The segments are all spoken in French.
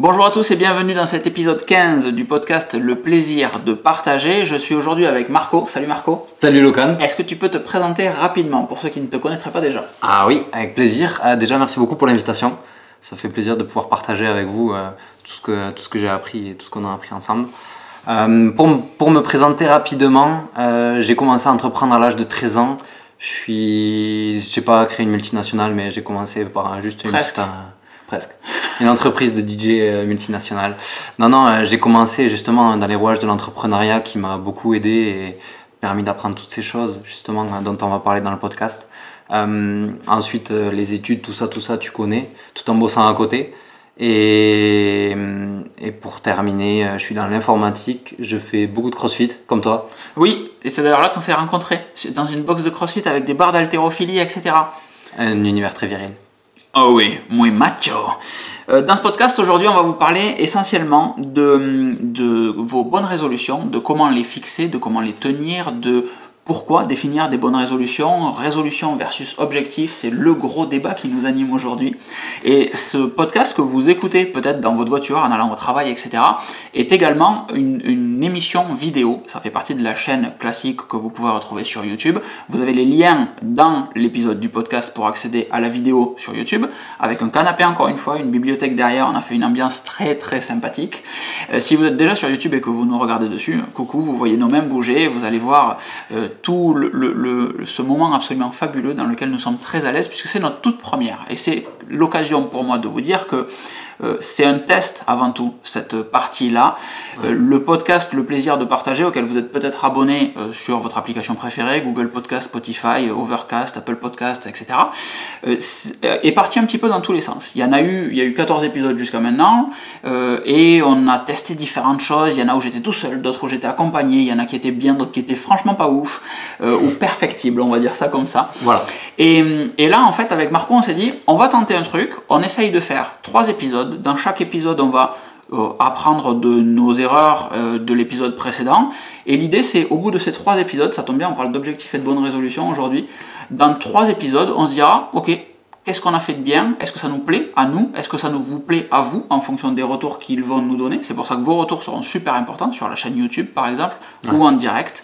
Bonjour à tous et bienvenue dans cet épisode 15 du podcast Le plaisir de partager. Je suis aujourd'hui avec Marco. Salut Marco. Salut Locan. Est-ce que tu peux te présenter rapidement pour ceux qui ne te connaîtraient pas déjà? Ah oui, avec plaisir. Ah, déjà, merci beaucoup pour l'invitation. Ça fait plaisir de pouvoir partager avec vous euh, tout ce que, tout ce que j'ai appris et tout ce qu'on a appris ensemble. Euh, pour, me présenter rapidement, euh, j'ai commencé à entreprendre à l'âge de 13 ans. Je suis, j'ai pas créé une multinationale, mais j'ai commencé par juste une Presque. petite, presque, une entreprise de DJ euh, multinationale. Non, non, euh, j'ai commencé justement dans les rouages de l'entrepreneuriat qui m'a beaucoup aidé et permis d'apprendre toutes ces choses justement euh, dont on va parler dans le podcast. Euh, ensuite, les études, tout ça, tout ça, tu connais, tout en bossant à côté. Et, et pour terminer, je suis dans l'informatique, je fais beaucoup de crossfit, comme toi. Oui, et c'est d'ailleurs là qu'on s'est rencontrés, dans une box de crossfit avec des barres d'haltérophilie, etc. Un univers très viril. Oh oui, muy macho. Euh, Dans ce podcast, aujourd'hui, on va vous parler essentiellement de, de vos bonnes résolutions, de comment les fixer, de comment les tenir, de pourquoi définir des bonnes résolutions. Résolution versus objectif, c'est le gros débat qui nous anime aujourd'hui. Et ce podcast que vous écoutez peut-être dans votre voiture, en allant au travail, etc., est également une, émission vidéo. Ça fait partie de la chaîne classique que vous pouvez retrouver sur YouTube. Vous avez les liens dans l'épisode du podcast pour accéder à la vidéo sur YouTube, avec un canapé encore une fois, une bibliothèque derrière. On a fait une ambiance très très sympathique. Euh, si vous êtes déjà sur YouTube et que vous nous regardez dessus, coucou, vous voyez nos mains bouger, vous allez voir euh, tout le, ce moment absolument fabuleux dans lequel nous sommes très à l'aise, puisque c'est notre toute première. Et c'est l'occasion pour moi de vous dire que c'est un test avant tout, cette partie-là. Euh, le podcast Le plaisir de partager, auquel vous êtes peut-être abonné euh, sur votre application préférée, Google Podcast, Spotify, Overcast, Apple Podcast, etc., euh, euh, est parti un petit peu dans tous les sens. Il y en a eu, il y a eu 14 épisodes jusqu'à maintenant, euh, et on a testé différentes choses. Il y en a où j'étais tout seul, d'autres où j'étais accompagné, il y en a qui étaient bien, d'autres qui étaient franchement pas ouf, euh, ou perfectibles, on va dire ça comme ça. Voilà. Et, et là, en fait, avec Marco, on s'est dit, on va tenter un truc, on essaye de faire trois épisodes. Dans chaque épisode, on va euh, apprendre de nos erreurs euh, de l'épisode précédent. Et l'idée, c'est, au bout de ces trois épisodes, ça tombe bien, on parle d'objectifs et de bonnes résolutions aujourd'hui. Dans trois épisodes, on se dira, ok, qu'est-ce qu'on a fait de bien? Est-ce que ça nous plaît à nous? Est-ce que ça nous vous plaît à vous en fonction des retours qu'ils vont nous donner? C'est pour ça que vos retours seront super importants sur la chaîne YouTube, par exemple, ou en direct.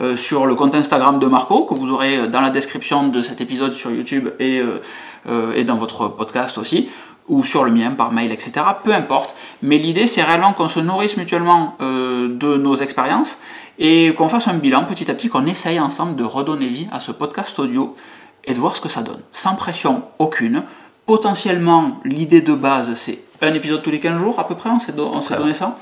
Euh, sur le compte Instagram de Marco, que vous aurez dans la description de cet épisode sur YouTube et, euh, euh, et dans votre podcast aussi, ou sur le mien par mail, etc. Peu importe. Mais l'idée, c'est réellement qu'on se nourrisse mutuellement euh, de nos expériences et qu'on fasse un bilan petit à petit, qu'on essaye ensemble de redonner vie à ce podcast audio et de voir ce que ça donne. Sans pression aucune. Potentiellement, l'idée de base, c'est un épisode tous les 15 jours à peu près, on s'est donné ça.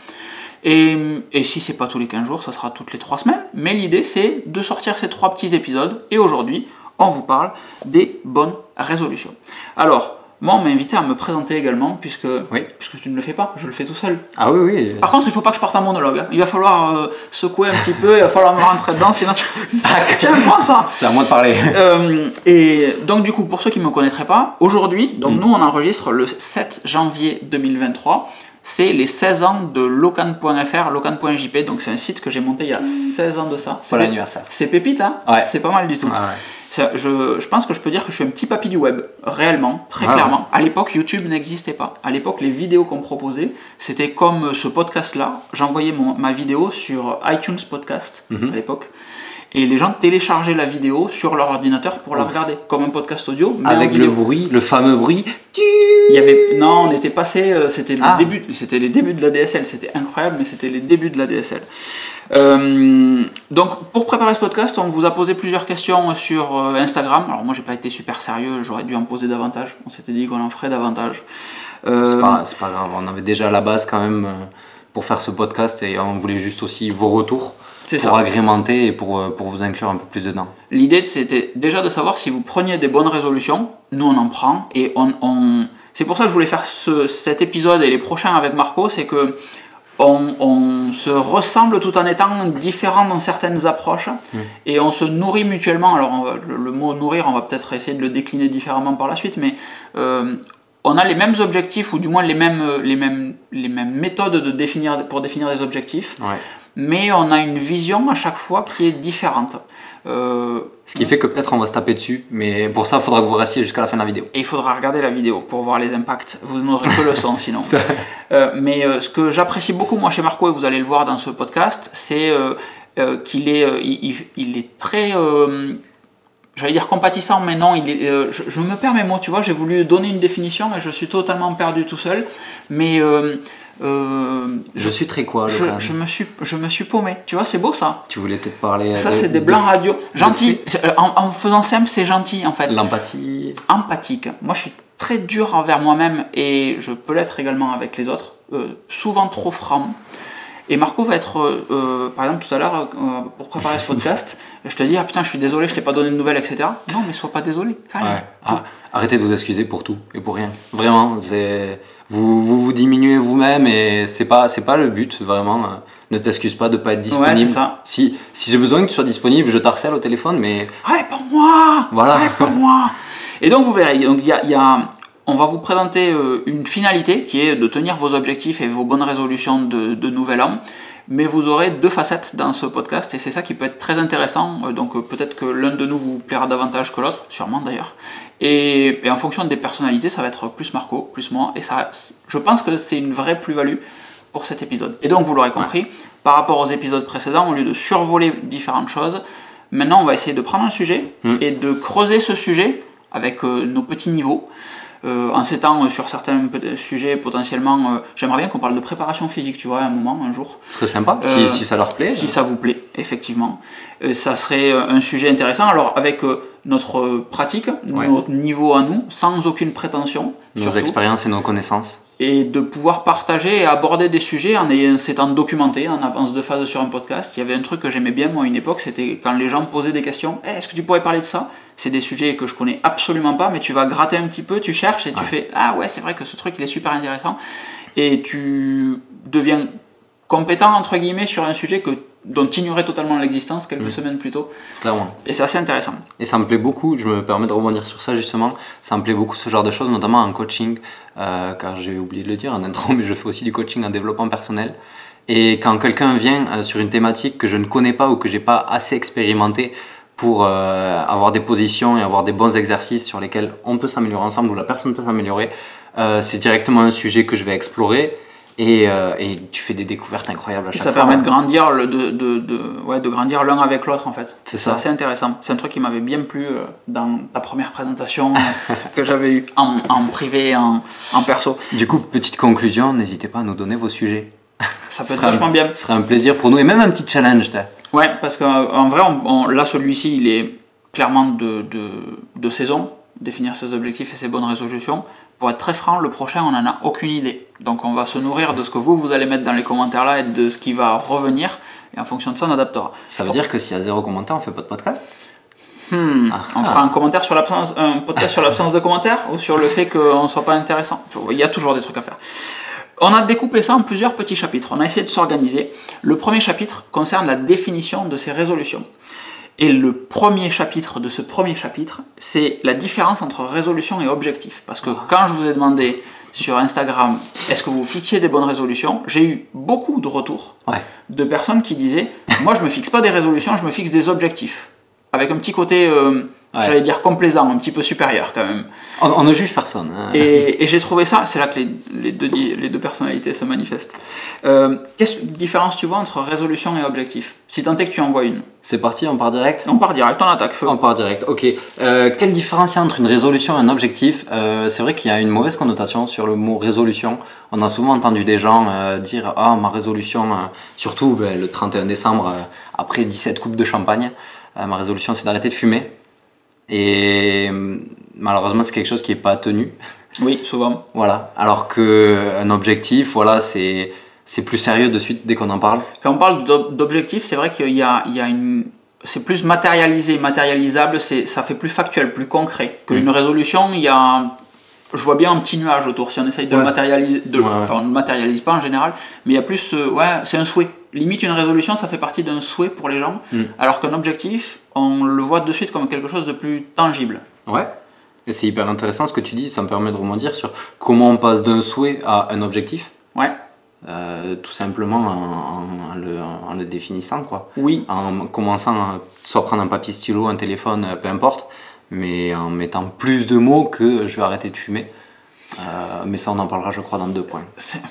Et, et si c'est pas tous les 15 jours, ça sera toutes les 3 semaines. Mais l'idée, c'est de sortir ces trois petits épisodes. Et aujourd'hui, on vous parle des bonnes résolutions. Alors, moi, on m'a invité à me présenter également, puisque, Oui. puisque tu ne le fais pas, je le fais tout seul. Ah oui, oui. Par contre, il faut pas que je parte en monologue. hein. Il va falloir euh, secouer un petit peu, il va falloir me rentrer dedans, sinon... Tiens, prends ça C'est à moi de parler. euh, et donc du coup, pour ceux qui ne me connaîtraient pas, aujourd'hui, donc nous on enregistre le 7 janvier 2023. C'est les 16 ans de locan.fr, locan.jp, donc c'est un site que j'ai monté il y a 16 ans de ça. C'est Pour l'anniversaire. C'est pépite, hein Ouais. C'est pas mal du tout. Ah ouais. Ça, je, je pense que je peux dire que je suis un petit papy du web, réellement, très Ah ouais. clairement. À l'époque, YouTube n'existait pas. À l'époque, les vidéos qu'on proposait, c'était comme ce podcast-là. J'envoyais ma vidéo sur iTunes Podcast Mhm. à l'époque. Et les gens téléchargeaient la vidéo sur leur ordinateur pour la Ouf. regarder, comme un podcast audio, mais en Avec le bruit, le fameux bruit. Il y avait non, on était passé, euh, c'était le Ah. début, c'était les débuts de la DSL, c'était incroyable, mais c'était les débuts de la DSL. Euh, donc pour préparer ce podcast, on vous a posé plusieurs questions sur euh, Instagram. Alors moi j'ai pas été super sérieux, j'aurais dû en poser davantage. On s'était dit qu'on en ferait davantage. Euh, C'est pas, grave, on avait déjà la base quand même euh, pour faire ce podcast et on voulait juste aussi vos retours pour ça. agrémenter et pour, pour vous inclure un peu plus dedans. L'idée c'était déjà de savoir si vous preniez des bonnes résolutions. Nous on en prend et on, on- c'est pour ça que je voulais faire ce- cet épisode et les prochains avec Marco, c'est que on, on se ressemble tout en étant différents dans certaines approches et on se nourrit mutuellement. Alors va- le, le mot nourrir, on va peut-être essayer de le décliner différemment par la suite, mais euh, on a les mêmes objectifs ou du moins les mêmes, les mêmes, les mêmes méthodes de définir, pour définir des objectifs Ouais. mais on a une vision à chaque fois qui est différente. Euh, Ce qui fait que peut-être on va se taper dessus, mais pour ça, il faudra que vous restiez jusqu'à la fin de la vidéo. Et il faudra regarder la vidéo pour voir les impacts. Vous n'aurez que le son sinon. Euh, mais euh, ce que j'apprécie beaucoup moi chez Marco, et vous allez le voir dans ce podcast, c'est qu'il est, il, est très, j'allais dire compatissant, mais non, il est, euh, je, je me perds mes mots, tu vois, j'ai voulu donner une définition et je suis totalement perdu tout seul. Mais euh, euh, Je suis très quoi, je, je me suis, je me suis paumé. Tu vois, c'est beau ça. Tu voulais peut-être parler. Ça, de- c'est des de- blancs radio. Gentil. de- euh, En, en faisant simple, c'est gentil en fait L'empathie. empathique. Moi, je suis très dur envers moi-même et je peux l'être également avec les autres, euh, souvent trop franc. Et Marco va être, euh, par exemple, tout à l'heure, pour préparer ce podcast, je te dis, ah putain, je suis désolé, je t'ai pas donné de nouvelles, etc. Non, mais sois pas désolé, calme. Ouais. Ah, arrêtez de vous excuser pour tout et pour rien. Vraiment, c'est vous, vous vous diminuez vous-même et c'est pas c'est pas le but vraiment. Ne t'excuse pas de pas être disponible. ça. Si si j'ai besoin que tu sois disponible, je t'harcèle au téléphone, mais Réponds-moi Voilà. Réponds-moi Et donc, vous verrez, donc, il y a, il y a- on va vous présenter euh, une finalité qui est de tenir vos objectifs et vos bonnes résolutions de, de nouvel an. Mais vous aurez deux facettes dans ce podcast et c'est ça qui peut être très intéressant. Euh, Donc, euh, peut-être que l'un de nous vous plaira davantage que l'autre, sûrement d'ailleurs. Et, et en fonction des personnalités, ça va être plus Marco, plus moi. Et ça, je pense que c'est une vraie plus-value pour cet épisode. Et donc, vous l'aurez compris, par rapport aux épisodes précédents, au lieu de survoler différentes choses, maintenant on va essayer de prendre un sujet Mm. et de creuser ce sujet avec euh, nos petits niveaux. Euh, en s'étant euh, sur certains sujets potentiellement, euh, j'aimerais bien qu'on parle de préparation physique, tu vois, à un moment, un jour. ce serait sympa Euh, si, si ça leur plaît. Si ça vous plaît, effectivement. Euh, ça serait euh, un sujet intéressant. Alors, avec euh, notre euh, pratique, Ouais. notre niveau à nous, sans aucune prétention. nos surtout expériences et nos connaissances. Et de pouvoir partager et aborder des sujets en ayant- s'étant documenté en avance de phase sur un podcast. Il y avait un truc que j'aimais bien moi à une époque, c'était quand les gens posaient des questions. Eh, Est-ce que tu pourrais parler de ça? C'est des sujets que je connais absolument pas, mais tu vas gratter un petit peu, tu cherches et tu Ouais. fais Ah ouais, c'est vrai que ce truc il est super intéressant. Et tu deviens compétent entre guillemets sur un sujet que, dont tu ignorais totalement l'existence quelques Mm. semaines plus tôt. Clairement. Et c'est assez intéressant. Et ça me plaît beaucoup, je me permets de rebondir sur ça justement, ça me plaît beaucoup ce genre de choses, notamment en coaching, euh, car j'ai oublié de le dire en intro, mais je fais aussi du coaching en développement personnel. Et quand quelqu'un vient euh, sur une thématique que je ne connais pas ou que j'ai pas assez expérimenté pour euh, avoir des positions et avoir des bons exercices sur lesquels on peut s'améliorer ensemble ou la personne peut s'améliorer, c'est directement un sujet que je vais explorer et, euh, et tu fais des découvertes incroyables à Et chaque ça fois. permet de grandir, le- de, de, de, ouais, de grandir l'un avec l'autre en fait. C'est ça. assez intéressant. C'est un truc qui m'avait bien plu euh, dans ta première présentation euh, que j'avais eue en, en privé, en, en perso. Du coup, petite conclusion, n'hésitez pas à nous donner vos sujets. Ça peut être vachement bien. Ce serait un plaisir pour nous et même un petit challenge. Ouais, parce qu'en vrai, on- on- là, celui-ci, il est clairement de, de, de saison, définir ses objectifs et ses bonnes résolutions. Pour être très franc, le prochain, on n'en a aucune idée. Donc on va se nourrir de ce que vous, vous allez mettre dans les commentaires là et de ce qui va revenir. Et en fonction de ça, on adaptera. Ça veut dire que s'il y a zéro commentaire, on fait pas de podcast? Hmm, Ah. on fera un commentaire sur l'absence, un podcast sur l'absence de commentaires ou sur le fait qu'on ne soit pas intéressant? Il y a toujours des trucs à faire. On a découpé ça en plusieurs petits chapitres. On a essayé de s'organiser. Le premier chapitre concerne la définition de ces résolutions. Et le premier chapitre de ce premier chapitre, c'est la différence entre résolution et objectif. Parce que quand je vous ai demandé sur Instagram, est-ce que vous fixiez des bonnes résolutions, j'ai eu beaucoup de retours Ouais. de personnes qui disaient Moi, je me fixe pas des résolutions, je me fixe des objectifs. Avec un petit côté, euh, Ouais. j'allais dire complaisant, un petit peu supérieur quand même. On, on ne juge personne. hein. Et, et j'ai trouvé ça, c'est là que les, les deux, di- les deux personnalités se manifestent. Euh, Quelle différence tu vois entre résolution et objectif? Si tant est que tu en vois une. C'est parti, on part direct? On part direct, on attaque feu. On part direct, ok. Euh, quelle différence il y a entre une résolution et un objectif? Euh, C'est vrai qu'il y a une mauvaise connotation sur le mot résolution. On a souvent entendu des gens dire Ah, ma résolution, surtout ben, le 31 décembre, après 17 coupes de champagne, ma résolution c'est d'arrêter de fumer. Et euh, malheureusement, c'est quelque chose qui n'est pas tenu. Oui, souvent. Voilà. Alors qu'un objectif, voilà, c'est c'est plus sérieux de suite dès qu'on en parle. Quand on parle d'ob- d'objectif, c'est vrai qu'il y a, il y a une. C'est plus matérialisé, matérialisable, c'est, ça fait plus factuel, plus concret. Qu'une Mm. résolution, il y a. un- je vois bien un petit nuage autour, si on essaye de le matérialiser. De, Ouais, ouais. Enfin, on ne le matérialise pas en général, mais il y a plus. euh, ouais, c'est un souhait. Limite, une résolution, ça fait partie d'un souhait pour les gens, Mm. alors qu'un objectif, on le voit de suite comme quelque chose de plus tangible. Ouais. Et c'est hyper intéressant ce que tu dis, ça me permet de rebondir sur comment on passe d'un souhait à un objectif. Ouais. euh, tout simplement en, en le, en le définissant, quoi. Oui. En commençant à soit prendre un papier stylo, un téléphone, peu importe, mais en mettant plus de mots que je vais arrêter de fumer. Euh, mais ça, on en parlera, je crois, dans deux points.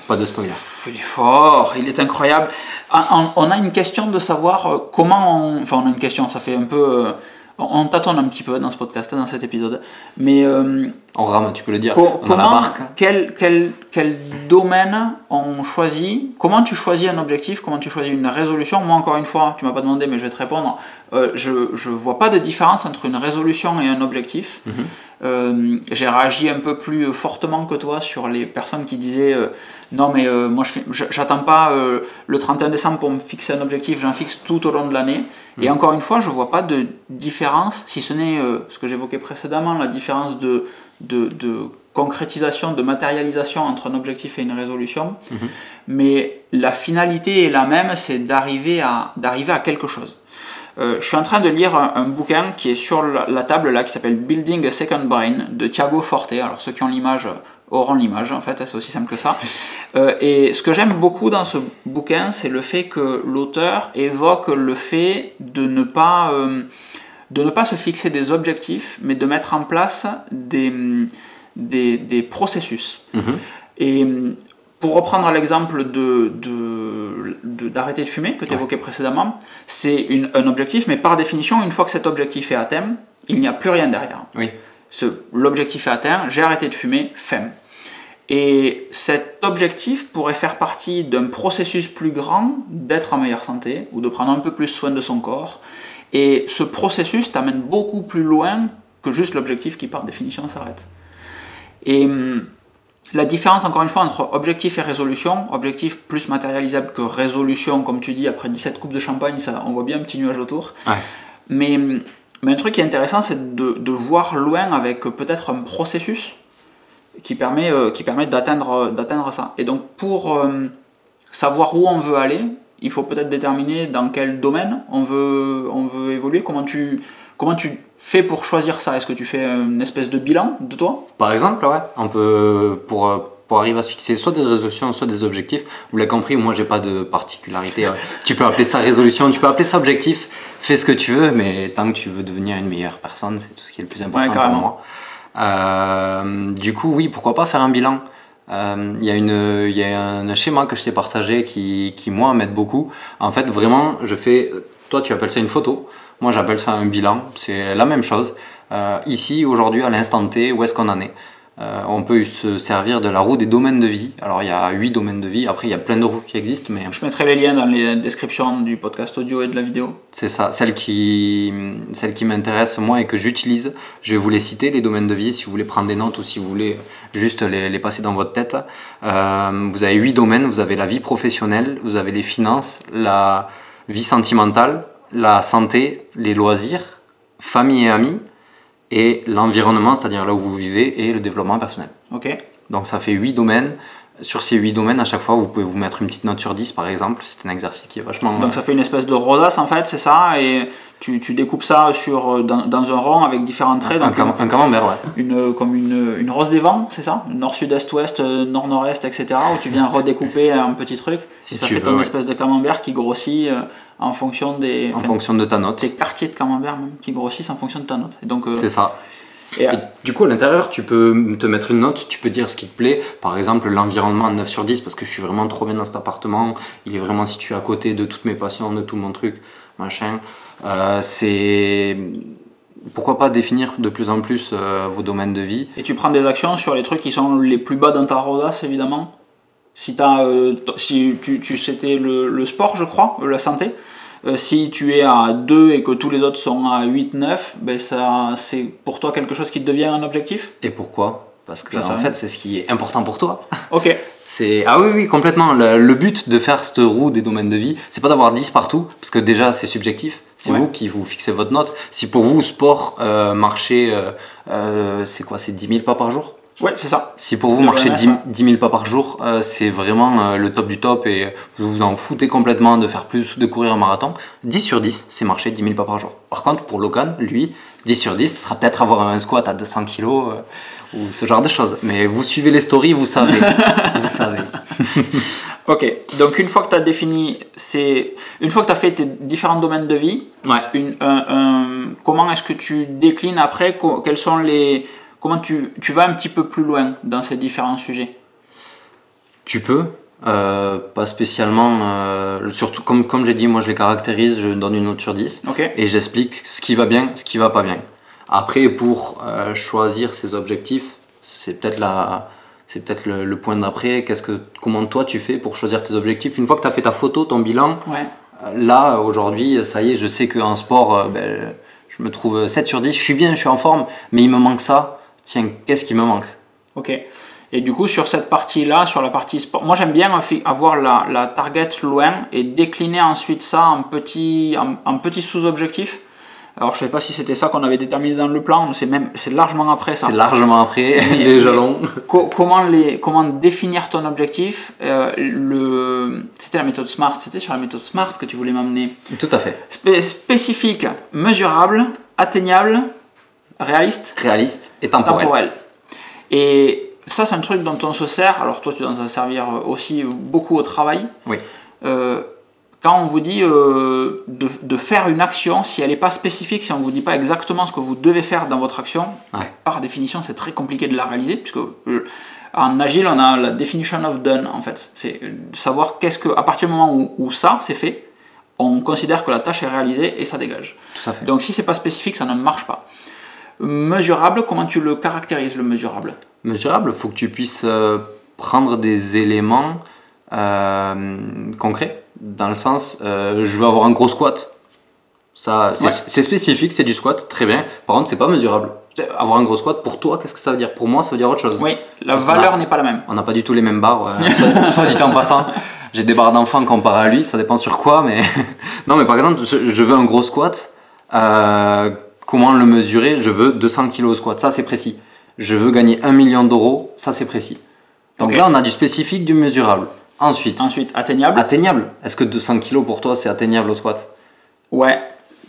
Pas de spoiler. Il est fort, il est incroyable. Ah, On a une question de savoir euh, comment on... Enfin, on a une question, ça fait un peu... euh, On on tâtonne un petit peu dans ce podcast, dans cet épisode. Mais euh, On rame, tu peux le dire. co- on a la barque. quel, quel, quel domaine on choisit? Comment tu choisis un objectif? Comment tu choisis une résolution? Moi, encore une fois, tu m'as pas demandé, mais je vais te répondre. Euh, je ne vois pas de différence entre une résolution et un objectif. Mhm. Euh, J'ai réagi un peu plus fortement que toi sur les personnes qui disaient euh, non, mais euh, moi, je j'attends pas euh, le 31 décembre pour me fixer un objectif, j'en fixe tout au long de l'année. Et encore une fois, je vois pas de différence, si ce n'est euh, ce que j'évoquais précédemment, la différence de, de, de concrétisation, de matérialisation entre un objectif et une résolution. Mhm. Mais la finalité est la même, c'est d'arriver à, d'arriver à quelque chose. Euh, je suis en train de lire un, un bouquin qui est sur la, la table là, qui s'appelle Building a Second Brain de Thiago Forte. Alors ceux qui ont l'image auront l'image, en fait, c'est aussi simple que ça. Euh, et ce que j'aime beaucoup dans ce bouquin, c'est le fait que l'auteur évoque le fait de ne pas, euh, de ne pas se fixer des objectifs, mais de mettre en place des, des, des processus. Mhm. Et hum, pour reprendre l'exemple de, de- de- d'arrêter de, fumer que tu évoquais précédemment, c'est un objectif, mais par définition, une fois que cet objectif est atteint, il n'y a plus rien derrière. Oui. L'objectif est atteint, j'ai arrêté de fumer, femme. Et cet objectif pourrait faire partie d'un processus plus grand d'être en meilleure santé ou de prendre un peu plus soin de son corps. Et ce processus t'amène beaucoup plus loin que juste l'objectif qui par définition s'arrête. Et hum, la différence, encore une fois, entre objectif et résolution, objectif plus matérialisable que résolution, comme tu dis, après 17 coupes de champagne, ça, on voit bien un petit nuage autour. Ouais. Mais, mais un truc qui est intéressant, c'est de, de voir loin avec peut-être un processus qui permet, euh, qui permet d'atteindre, d'atteindre ça. Et donc, pour euh, savoir où on veut aller, il faut peut-être déterminer dans quel domaine on veut, on veut évoluer, comment tu, comment tu fais pour choisir ça? Est-ce que tu fais une espèce de bilan de toi? Par exemple, ouais, on peut, pour, pour arriver à se fixer soit des résolutions, soit des objectifs, vous l'avez compris, moi j'ai pas de particularité. ouais. tu peux appeler ça résolution, tu peux appeler ça objectif, fais ce que tu veux, mais tant que tu veux devenir une meilleure personne, c'est tout ce qui est le plus important Ouais, pour moi. Euh, du coup, oui, pourquoi pas faire un bilan? Il y, a une- y a un schéma que je t'ai partagé qui, qui, moi, m'aide beaucoup. En fait, vraiment, je fais. Toi, tu appelles ça une photo. Moi, j'appelle ça un bilan. C'est la même chose. Euh, ici, aujourd'hui, à l'instant T, où est-ce qu'on en est? Euh, On peut se servir de la roue des domaines de vie. Alors, il y a huit domaines de vie. Après, il y a plein de roues qui existent, mais Je mettrai les liens dans les descriptions du podcast audio et de la vidéo. c'est ça, celle qui, celle qui m'intéresse moi et que j'utilise. Je vais vous les citer, les domaines de vie, si vous voulez prendre des notes ou si vous voulez juste les, les passer dans votre tête. Euh, vous avez huit domaines, vous avez la vie professionnelle, vous avez les finances, la vie sentimentale, la santé, les loisirs, famille et amis, et l'environnement, c'est-à-dire là où vous vivez, et le développement personnel. Ok Donc ça fait 8 domaines. Sur ces 8 domaines, à chaque fois, vous pouvez vous mettre une petite note sur 10 par exemple. C'est un exercice qui est vachement... Donc ça fait une espèce de rosace en fait, c'est ça? Et tu, tu découpes ça sur, dans, dans un rond avec différents traits. un, Donc cam- un camembert, ouais. une, comme une, une rose des vents, c'est ça? Nord, sud, est, ouest, euh, nord, nord-est, etc. Où tu viens redécouper un petit truc. Si et ça tu fait veux, ton ouais. espèce de camembert qui grossit euh, en fonction des... En enfin, fonction de ta note. des quartiers de camembert même, qui grossissent en fonction de ta note. Et donc, euh, C'est ça. et, Et du coup, à l'intérieur, tu peux te mettre une note, tu peux dire ce qui te plaît. Par exemple, l'environnement 9 sur 10 parce que je suis vraiment trop bien dans cet appartement. Il est vraiment situé à côté de toutes mes passions, de tout mon truc, machin. Euh, c'est. Pourquoi pas définir de plus en plus euh, vos domaines de vie Et tu prends des actions sur les trucs qui sont les plus bas dans ta rosace, évidemment. Si, euh, t- si tu, tu c'était le, le sport, je crois, la santé. Euh, si tu es à 2 et que tous les autres sont à 8, 9, ben ça, c'est pour toi quelque chose qui devient un objectif? Et pourquoi? Parce que en fait, c'est ce qui est important pour toi. Ok. C'est ah oui oui complètement. Le, le but de faire cette roue des domaines de vie, c'est pas d'avoir 10 partout, parce que déjà c'est subjectif. C'est Ouais. vous qui vous fixez votre note. Si pour vous sport, euh, marcher, euh, c'est quoi C'est 10 000 pas par jour? Ouais, c'est ça. Si pour vous marcher VMS, 10, ouais. 10 000 pas par jour, euh, c'est vraiment euh, le top du top et vous vous en foutez complètement de faire plus, de courir un marathon. 10 sur 10, c'est marcher 10 000 pas par jour. Par contre, pour Logan, lui, 10 sur 10, ce sera peut-être avoir un squat à 200 kilos euh, ou ce genre de choses. Mais vous suivez les stories, vous savez. vous savez. Ok, donc une fois que tu as défini, c'est une fois que tu as fait tes différents domaines de vie, Ouais. une- un- un- comment est-ce que tu déclines après? Quels sont les comment tu, tu vas un petit peu plus loin dans ces différents sujets? Tu peux, euh, pas spécialement, euh, surtout comme, comme j'ai dit, moi je les caractérise, je donne une note sur 10 Ok. et j'explique ce qui va bien, ce qui va pas bien. Après, pour euh, choisir ses objectifs, c'est peut-être la, c'est peut-être le, le point d'après. Qu'est-ce que, comment toi tu fais pour choisir tes objectifs? Une fois que tu as fait ta photo, ton bilan, Ouais. là aujourd'hui, ça y est, je sais qu'en sport, ben, je me trouve 7 sur 10, je suis bien, je suis en forme, mais il me manque ça. Tiens, qu'est-ce qui me manque Ok. Et du coup, sur cette partie-là, sur la partie sport, moi j'aime bien avoir la, la target loin et décliner ensuite ça en petits, en, en petits sous-objectifs. Alors, je sais pas si c'était ça qu'on avait déterminé dans le plan, c'est même, c'est largement après ça. C'est largement après Mais- les jalons. Co- comment, les, comment définir ton objectif euh, le, C'était la méthode SMART, c'était sur la méthode SMART que tu voulais m'amener. Tout à fait. Spé- spécifique, mesurable, atteignable, réaliste, Réaliste et temporel. temporel. Et ça, c'est un truc dont on se sert. Alors, toi, tu dois en servir aussi beaucoup au travail. Oui. Euh, quand on vous dit euh, de, de faire une action, si elle n'est pas spécifique, si on ne vous dit pas exactement ce que vous devez faire dans votre action, Ouais. par définition, c'est très compliqué de la réaliser, puisque euh, en agile, on a la definition of done, en fait. C'est euh, savoir qu'est-ce que, à partir du moment où, où ça, c'est fait, on considère que la tâche est réalisée et ça dégage. Tout à fait. Donc, si c'est pas spécifique, ça ne marche pas. Mesurable, comment tu le caractérises, le mesurable? Mesurable, il faut que tu puisses euh, prendre des éléments euh, concrets, dans le sens, euh, je veux avoir un gros squat. Ça, c'est Ouais. c'est spécifique, c'est du squat, très bien. Par contre, c'est pas mesurable. Avoir un gros squat, pour toi, qu'est-ce que ça veut dire? Pour moi, ça veut dire autre chose. Oui, la Parce valeur a- n'est pas la même. On n'a pas du tout les mêmes barres, euh, soit, soit dit en passant. J'ai des barres d'enfant comparé à lui, ça dépend sur quoi, mais. non, mais par exemple, je, je veux un gros squat. euh, comment le mesurer Je veux 200 kg au squat, ça c'est précis. Je veux gagner 1 million d'euros, ça c'est précis. Donc là, on a du spécifique, du mesurable. Ensuite, Ensuite, atteignable. atteignable. Est-ce que 200 kg pour toi c'est atteignable au squat? Ouais,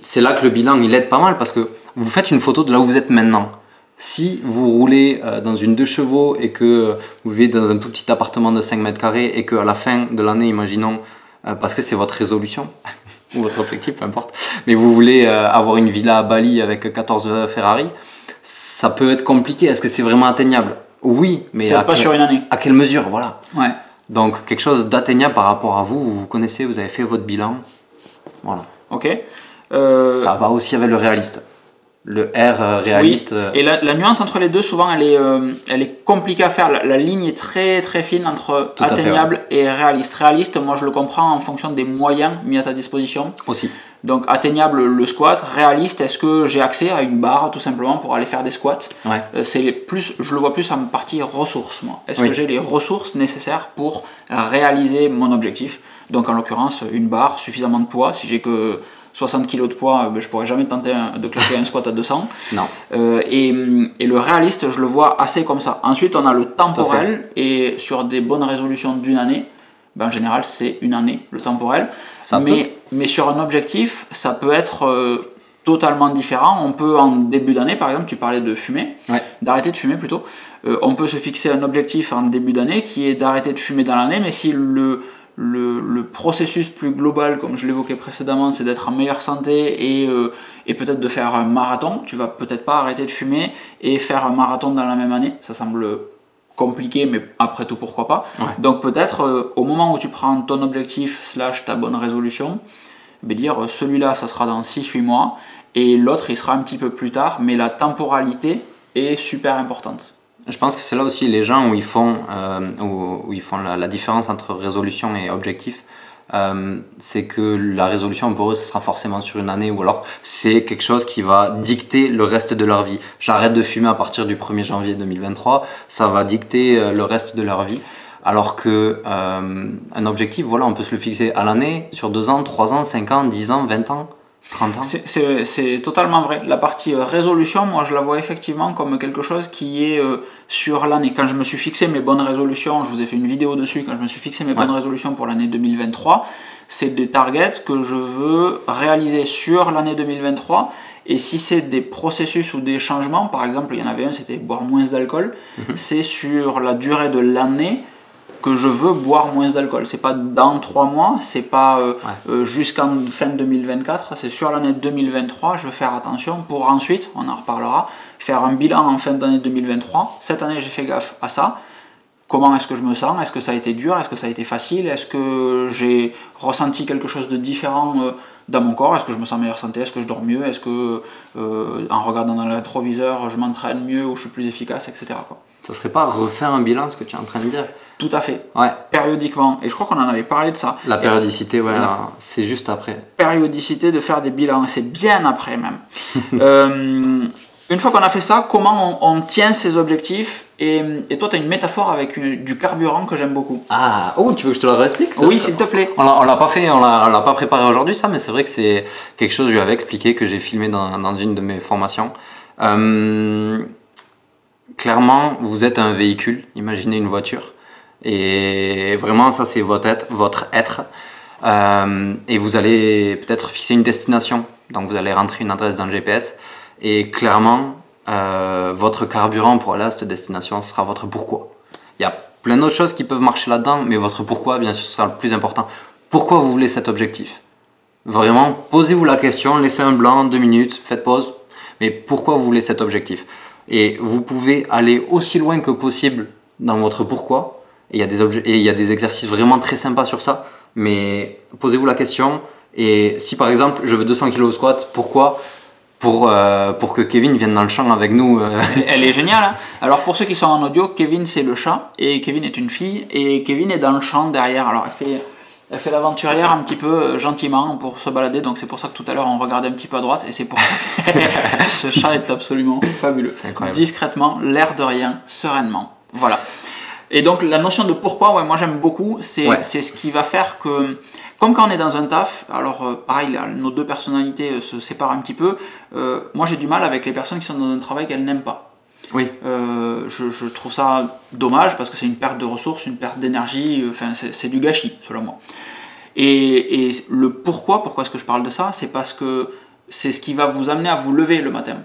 c'est là que le bilan il aide pas mal parce que vous faites une photo de là où vous êtes maintenant. Si vous roulez euh, dans une deux chevaux et que vous vivez dans un tout petit appartement de 5 mètres carrés et qu'à la fin de l'année, imaginons, euh, parce que c'est votre résolution ou votre objectif, peu importe, mais vous voulez euh, avoir une villa à Bali avec 14 Ferrari, ça peut être compliqué. Est-ce que c'est vraiment atteignable? Oui, mais à, pas quel- sur une année. à quelle mesure? Voilà. Ouais. Donc quelque chose d'atteignable par rapport à vous, vous vous connaissez, vous avez fait votre bilan. Voilà. Ok. Euh, Ça va aussi avec le réaliste. Le R euh, réaliste. euh, Et la, la nuance entre les deux, souvent, elle est, euh, elle est compliquée à faire. La, la ligne est très très fine entre Tout à fait, atteignable et réaliste. Réaliste, moi je le comprends en fonction des moyens mis à ta disposition. aussi. Donc atteignable le squat, réaliste, est-ce que j'ai accès à une barre tout simplement pour aller faire des squats? Ouais. Euh, c'est plus, je le vois plus en partie ressources, moi. Est-ce Oui. que j'ai les ressources nécessaires pour réaliser mon objectif? Donc, en l'occurrence, une barre, suffisamment de poids. Si j'ai que 60 kg de poids, euh, je pourrais jamais tenter un- de claquer un squat à 200. Non. Euh, et, et le réaliste, je le vois assez comme ça. Ensuite, on a le temporel, et sur des bonnes résolutions d'une année, ben, en général, c'est une année, le temporel. Ça mais, mais sur un objectif, ça peut être euh, totalement différent. On peut, en début d'année, par exemple, tu parlais de fumer, Ouais. d'arrêter de fumer plutôt. Euh, on peut se fixer un objectif en début d'année qui est d'arrêter de fumer dans l'année, mais si le, le, le processus plus global, comme je l'évoquais précédemment, c'est d'être en meilleure santé et, euh, et peut-être de faire un marathon, tu vas peut-être pas arrêter de fumer et faire un marathon dans la même année. Ça semble compliqué, mais après tout, pourquoi pas. Ouais. Donc peut-être euh, au moment où tu prends ton objectif slash ta bonne résolution, ben dire euh, celui-là, ça sera dans 6-8 mois, et l'autre, il sera un petit peu plus tard, mais la temporalité est super importante. Je pense que c'est là aussi les gens où ils font, euh, où, ils font la, la différence entre résolution et objectif. Euh, c'est que la résolution pour eux ce sera forcément sur une année ou alors c'est quelque chose qui va dicter le reste de leur vie. J'arrête de fumer à partir du 1er janvier 2023, ça va dicter euh, le reste de leur vie. Alors que euh, un objectif, voilà, on peut se le fixer à l'année, sur 2 ans, 3 ans, 5 ans, 10 ans, 20 ans, 30 ans. C'est- totalement vrai. La partie euh, résolution, moi, je la vois effectivement comme quelque chose qui est euh, sur l'année. Quand je me suis fixé mes bonnes résolutions, je vous ai fait une vidéo dessus, quand je me suis fixé mes Ouais. bonnes résolutions pour l'année 2023, c'est des targets que je veux réaliser sur l'année 2023. Et si c'est des processus ou des changements, par exemple, il y en avait un, c'était boire moins d'alcool, c'est sur la durée de l'année que je veux boire moins d'alcool. C'est pas dans trois mois, c'est pas euh, euh, jusqu'en fin 2024, c'est sur l'année 2023. Je veux faire attention pour ensuite, on en reparlera, faire un bilan en fin d'année 2023. Cette année, j'ai fait gaffe à ça. Comment est-ce que je me sens? Est-ce que ça a été dur? Est-ce que ça a été facile? Est-ce que j'ai ressenti quelque chose de différent euh, dans mon corps? Est-ce que je me sens en meilleure santé? Est-ce que je dors mieux? Est-ce que en regardant dans le rétroviseur, je m'entraîne mieux ou je suis plus efficace, etc. Quoi. Ça serait pas refaire un bilan, ce que tu es en train de dire? Tout à fait. Ouais. Périodiquement. Et je crois qu'on en avait parlé de ça. La périodicité, ouais, c'est juste après. Périodicité de faire des bilans, c'est bien après même. Euh, une fois qu'on a fait ça, comment on, tient ses objectifs et, et toi, tu as une métaphore avec du carburant que j'aime beaucoup. Ah, oh, tu veux que je te le réexplique Oui, s'il te plaît. On l'a pas fait, on l'a pas préparé aujourd'hui, ça, mais c'est vrai que c'est quelque chose que je lui avais expliqué, que j'ai filmé dans, dans, une de mes formations. Euh, clairement, vous êtes un véhicule, imaginez une voiture. Et vraiment, ça, c'est votre être. Votre être. Euh, et vous allez peut-être fixer une destination. Donc, vous allez rentrer une adresse dans le GPS. Et clairement, euh, votre carburant pour aller à cette destination sera votre pourquoi. Il y a plein d'autres choses qui peuvent marcher là-dedans, mais votre pourquoi, bien sûr, sera le plus important. Pourquoi vous voulez cet objectif? Vraiment, posez-vous la question, laissez un blanc, deux minutes, faites pause. Mais pourquoi vous voulez cet objectif? Et vous pouvez aller aussi loin que possible dans votre pourquoi. Et il y a des, et il y a des exercices vraiment très sympas sur ça. Mais posez-vous la question. Et si par exemple je veux 200 kg au squat, pourquoi? Pour, euh, pour que Kevin vienne dans le champ avec nous. Euh. Elle est géniale. Hein. Alors pour ceux qui sont en audio, Kevin c'est le chat et Kevin est une fille et Kevin est dans le champ derrière. Alors elle fait elle fait l'aventurière un petit peu euh, gentiment pour se balader, donc c'est pour ça que tout à l'heure on regardait un petit peu à droite et c'est pour ça que ce chat est absolument fabuleux. Discrètement, l'air de rien, sereinement. Voilà. Et donc la notion de pourquoi, ouais, moi j'aime beaucoup, c'est ce qui va faire que, comme quand on est dans un taf, alors euh, pareil, nos deux personnalités euh, se séparent un petit peu, moi j'ai du mal avec les personnes qui sont dans un travail qu'elles n'aiment pas. Oui. Euh, je, trouve ça dommage parce que c'est une perte de ressources, une perte d'énergie, enfin c'est du gâchis selon moi. Et, le pourquoi, pourquoi est-ce que je parle de ça C'est parce que c'est ce qui va vous amener à vous lever le matin.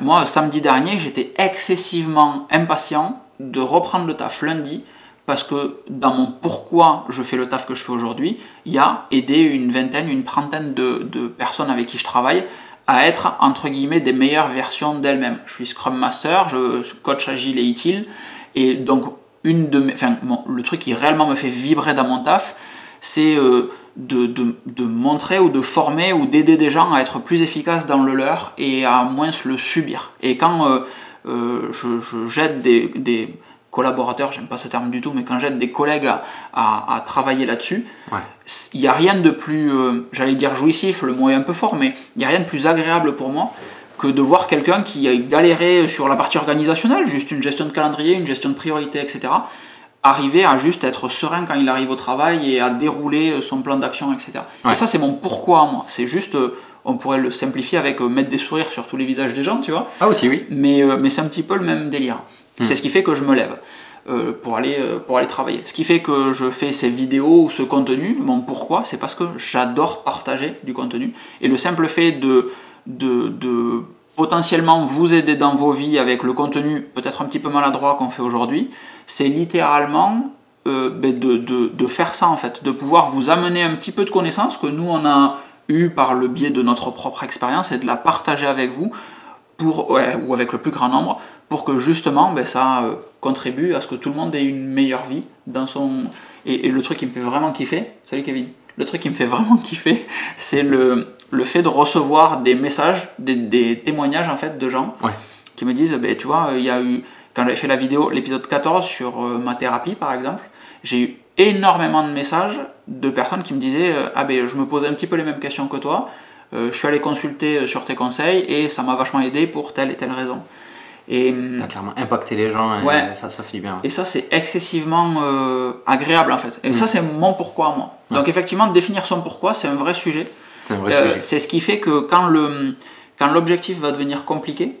Moi, samedi dernier, j'étais excessivement impatient de reprendre le taf lundi parce que dans mon pourquoi je fais le taf que je fais aujourd'hui, il y a aider une vingtaine, une trentaine de, de personnes avec qui je travaille à être entre guillemets des meilleures versions d'elles-mêmes. Je suis Scrum Master, je coach agile et utile, et donc une de mes, enfin, le truc qui réellement me fait vibrer dans mon taf, c'est euh, de, de, montrer ou de former ou d'aider des gens à être plus efficaces dans le leur et à moins le subir. Et quand euh, je, je, jette des, des collaborateurs, j'aime pas ce terme du tout, mais quand j'aide des collègues à, travailler là-dessus, il n'y a rien de plus, euh, j'allais dire jouissif, le mot est un peu fort, mais il n'y a rien de plus agréable pour moi que de voir quelqu'un qui a galéré sur la partie organisationnelle, juste une gestion de calendrier, une gestion de priorité, etc., arriver à juste être serein quand il arrive au travail et à dérouler son plan d'action, etc. Et ça, c'est mon pourquoi, moi. C'est juste, euh, on pourrait le simplifier avec euh, mettre des sourires sur tous les visages des gens, tu vois. Ah aussi, oui. Mais, mais c'est un petit peu le même délire. Hmm. C'est ce qui fait que je me lève. Euh, pour, aller, euh, pour aller travailler. Ce qui fait que je fais ces vidéos ou ce contenu, bon pourquoi C'est parce que j'adore partager du contenu. Et le simple fait de, de, de, potentiellement vous aider dans vos vies avec le contenu peut-être un petit peu maladroit qu'on fait aujourd'hui, c'est littéralement euh, ben de, de, de, faire ça en fait, de pouvoir vous amener un petit peu de connaissances que nous on a eu par le biais de notre propre expérience et de la partager avec vous pour, ou avec le plus grand nombre pour que justement ben, ça euh, contribue à ce que tout le monde ait une meilleure vie dans son... Et, le truc qui me fait vraiment kiffer, salut Kevin, le truc qui me fait vraiment kiffer, c'est le, le fait de recevoir des messages, des, des témoignages en fait de gens qui me disent, ben, tu vois, il y a eu, quand j'avais fait la vidéo, l'épisode 14 sur euh, ma thérapie par exemple, j'ai eu énormément de messages de personnes qui me disaient, euh, ah ben je me posais un petit peu les mêmes questions que toi, je suis allé consulter sur tes conseils et ça m'a vachement aidé pour telle et telle raison. Et, T'as clairement impacté les gens et ça, ça fait du bien. Et ça, c'est excessivement euh, agréable en fait. Et ça, mm. c'est mon pourquoi moi. Donc, effectivement, définir son pourquoi, c'est un vrai sujet. C'est un vrai euh, sujet. C'est ce qui fait que quand, le, quand l'objectif va devenir compliqué,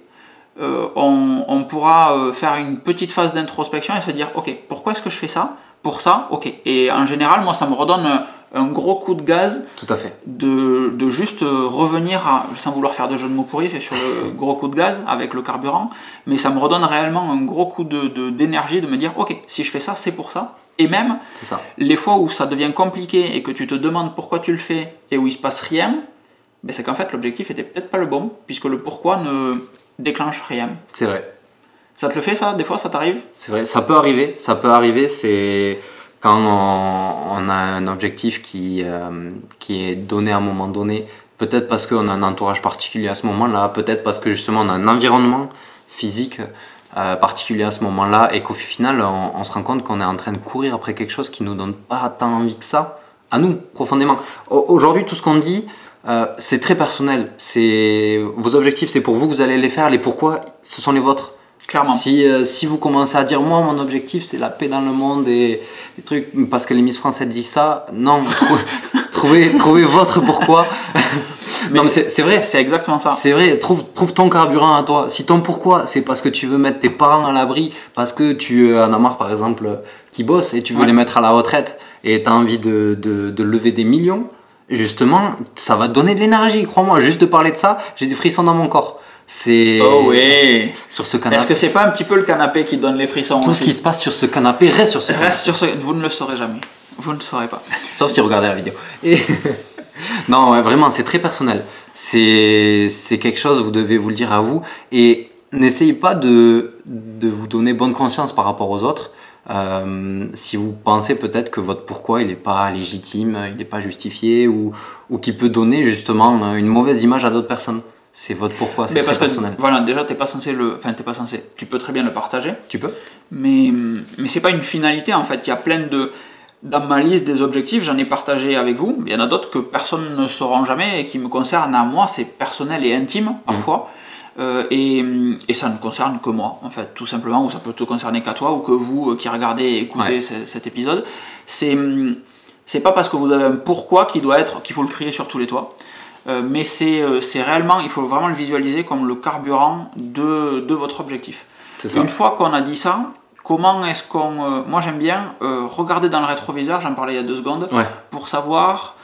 euh, on, on, pourra faire une petite phase d'introspection et se dire Ok, pourquoi est-ce que je fais ça? Pour ça, ok. Et en général, moi, ça me redonne un gros coup de gaz Tout à fait. de, de juste revenir à, sans vouloir faire de jeu de mots pourris, sur le gros coup de gaz avec le carburant, mais ça me redonne réellement un gros coup d'énergie de, d'énergie de me dire, ok, si je fais ça, c'est pour ça. Et même ça. les fois où ça devient compliqué et que tu te demandes pourquoi tu le fais et où il se passe rien, ben c'est qu'en fait l'objectif était peut-être pas le bon, puisque le pourquoi ne déclenche rien. C'est vrai. Ça te le fait ça Des fois ça t'arrive? C'est vrai, ça peut arriver. Ça peut arriver, c'est quand on, a un objectif qui, euh, qui est donné à un moment donné. Peut-être parce qu'on a un entourage particulier à ce moment-là, peut-être parce que justement on a un environnement physique euh, particulier à ce moment-là et qu'au final on, se rend compte qu'on est en train de courir après quelque chose qui nous donne pas tant envie que ça, à nous, profondément. Au- Aujourd'hui, tout ce qu'on dit, euh, c'est très personnel. Vos objectifs, c'est pour vous que vous allez les faire, les pourquoi, ce sont les vôtres. Clairement. Si, euh, si vous commencez à dire moi mon objectif c'est la paix dans le monde et des trucs parce que les Miss France elles disent ça, non, trou- trouvez, trouvez votre pourquoi. non mais c'est c'est vrai, C'est exactement ça. c'est vrai, trouve, trouve ton carburant à toi. Si ton pourquoi c'est parce que tu veux mettre tes parents à l'abri, parce que tu en as marre par exemple qui bossent et tu veux Ouais. les mettre à la retraite et tu as envie de, de, de lever des millions, justement ça va te donner de l'énergie, crois-moi, juste de parler de ça, j'ai des frissons dans mon corps. C'est Oh oui sur ce canapé. Est-ce que c'est pas un petit peu le canapé qui donne les frissons Tout ce qui se passe sur ce canapé reste sur ce canapé. Reste sur ce... Vous ne le saurez jamais. Vous ne le saurez pas. Sauf si vous regardez la vidéo. Et... non, ouais, vraiment, c'est très personnel. C'est c'est quelque chose, vous devez vous le dire à vous. Et n'essayez pas de, de vous donner bonne conscience par rapport aux autres. Euh, si vous pensez peut-être que votre pourquoi il n'est pas légitime, il n'est pas justifié ou, ou qui peut donner justement une mauvaise image à d'autres personnes. C'est votre pourquoi, c'est très parce que personnel. voilà, déjà t'es pas censé le, enfin t'es pas censé. Tu peux très bien le partager, Tu peux mais mais c'est pas une finalité en fait. Il y a plein de dans ma liste des objectifs, j'en ai partagé avec vous. Il y en a d'autres que personne ne sauront jamais et qui me concernent à moi. C'est personnel et intime parfois. Euh, et, et ça ne concerne que moi, en fait, tout simplement, ou ça peut te concerner qu'à toi, ou que vous euh, qui regardez et écoutez Ouais. cet épisode. C'est c'est pas parce que vous avez un pourquoi qui doit être qu'il faut le crier sur tous les toits. Euh, mais c'est euh, c'est réellement, il faut vraiment le visualiser comme le carburant de, de votre objectif. Ça. Une fois qu'on a dit ça, comment est-ce qu'on... euh, moi j'aime bien regarder dans le rétroviseur, j'en parlais il y a deux secondes, Ouais. pour savoir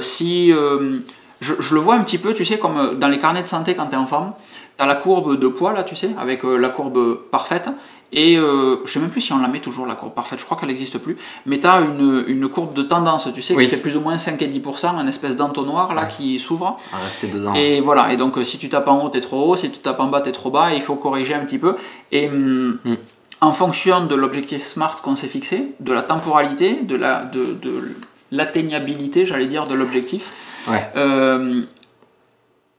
si... je, je le vois un petit peu, tu sais, comme dans les carnets de santé quand tu es enfant, tu as la courbe de poids là, tu sais, avec euh, la courbe parfaite. Et euh, je sais même plus si on la met toujours, la courbe parfaite, je crois qu'elle n'existe plus. Mais tu as une, une courbe de tendance, tu sais, Oui. qui fait plus ou moins 5 et 10%, un espèce d'entonnoir là Ouais. qui s'ouvre. À rester dedans. Et voilà, et donc euh, si tu tapes en haut, t'es trop haut, si tu tapes en bas, t'es trop bas, et il faut corriger un petit peu. Et hum, Mm. en fonction de l'objectif SMART qu'on s'est fixé, de la temporalité, de la de, de l'atteignabilité, j'allais dire, de l'objectif, Ouais. euh,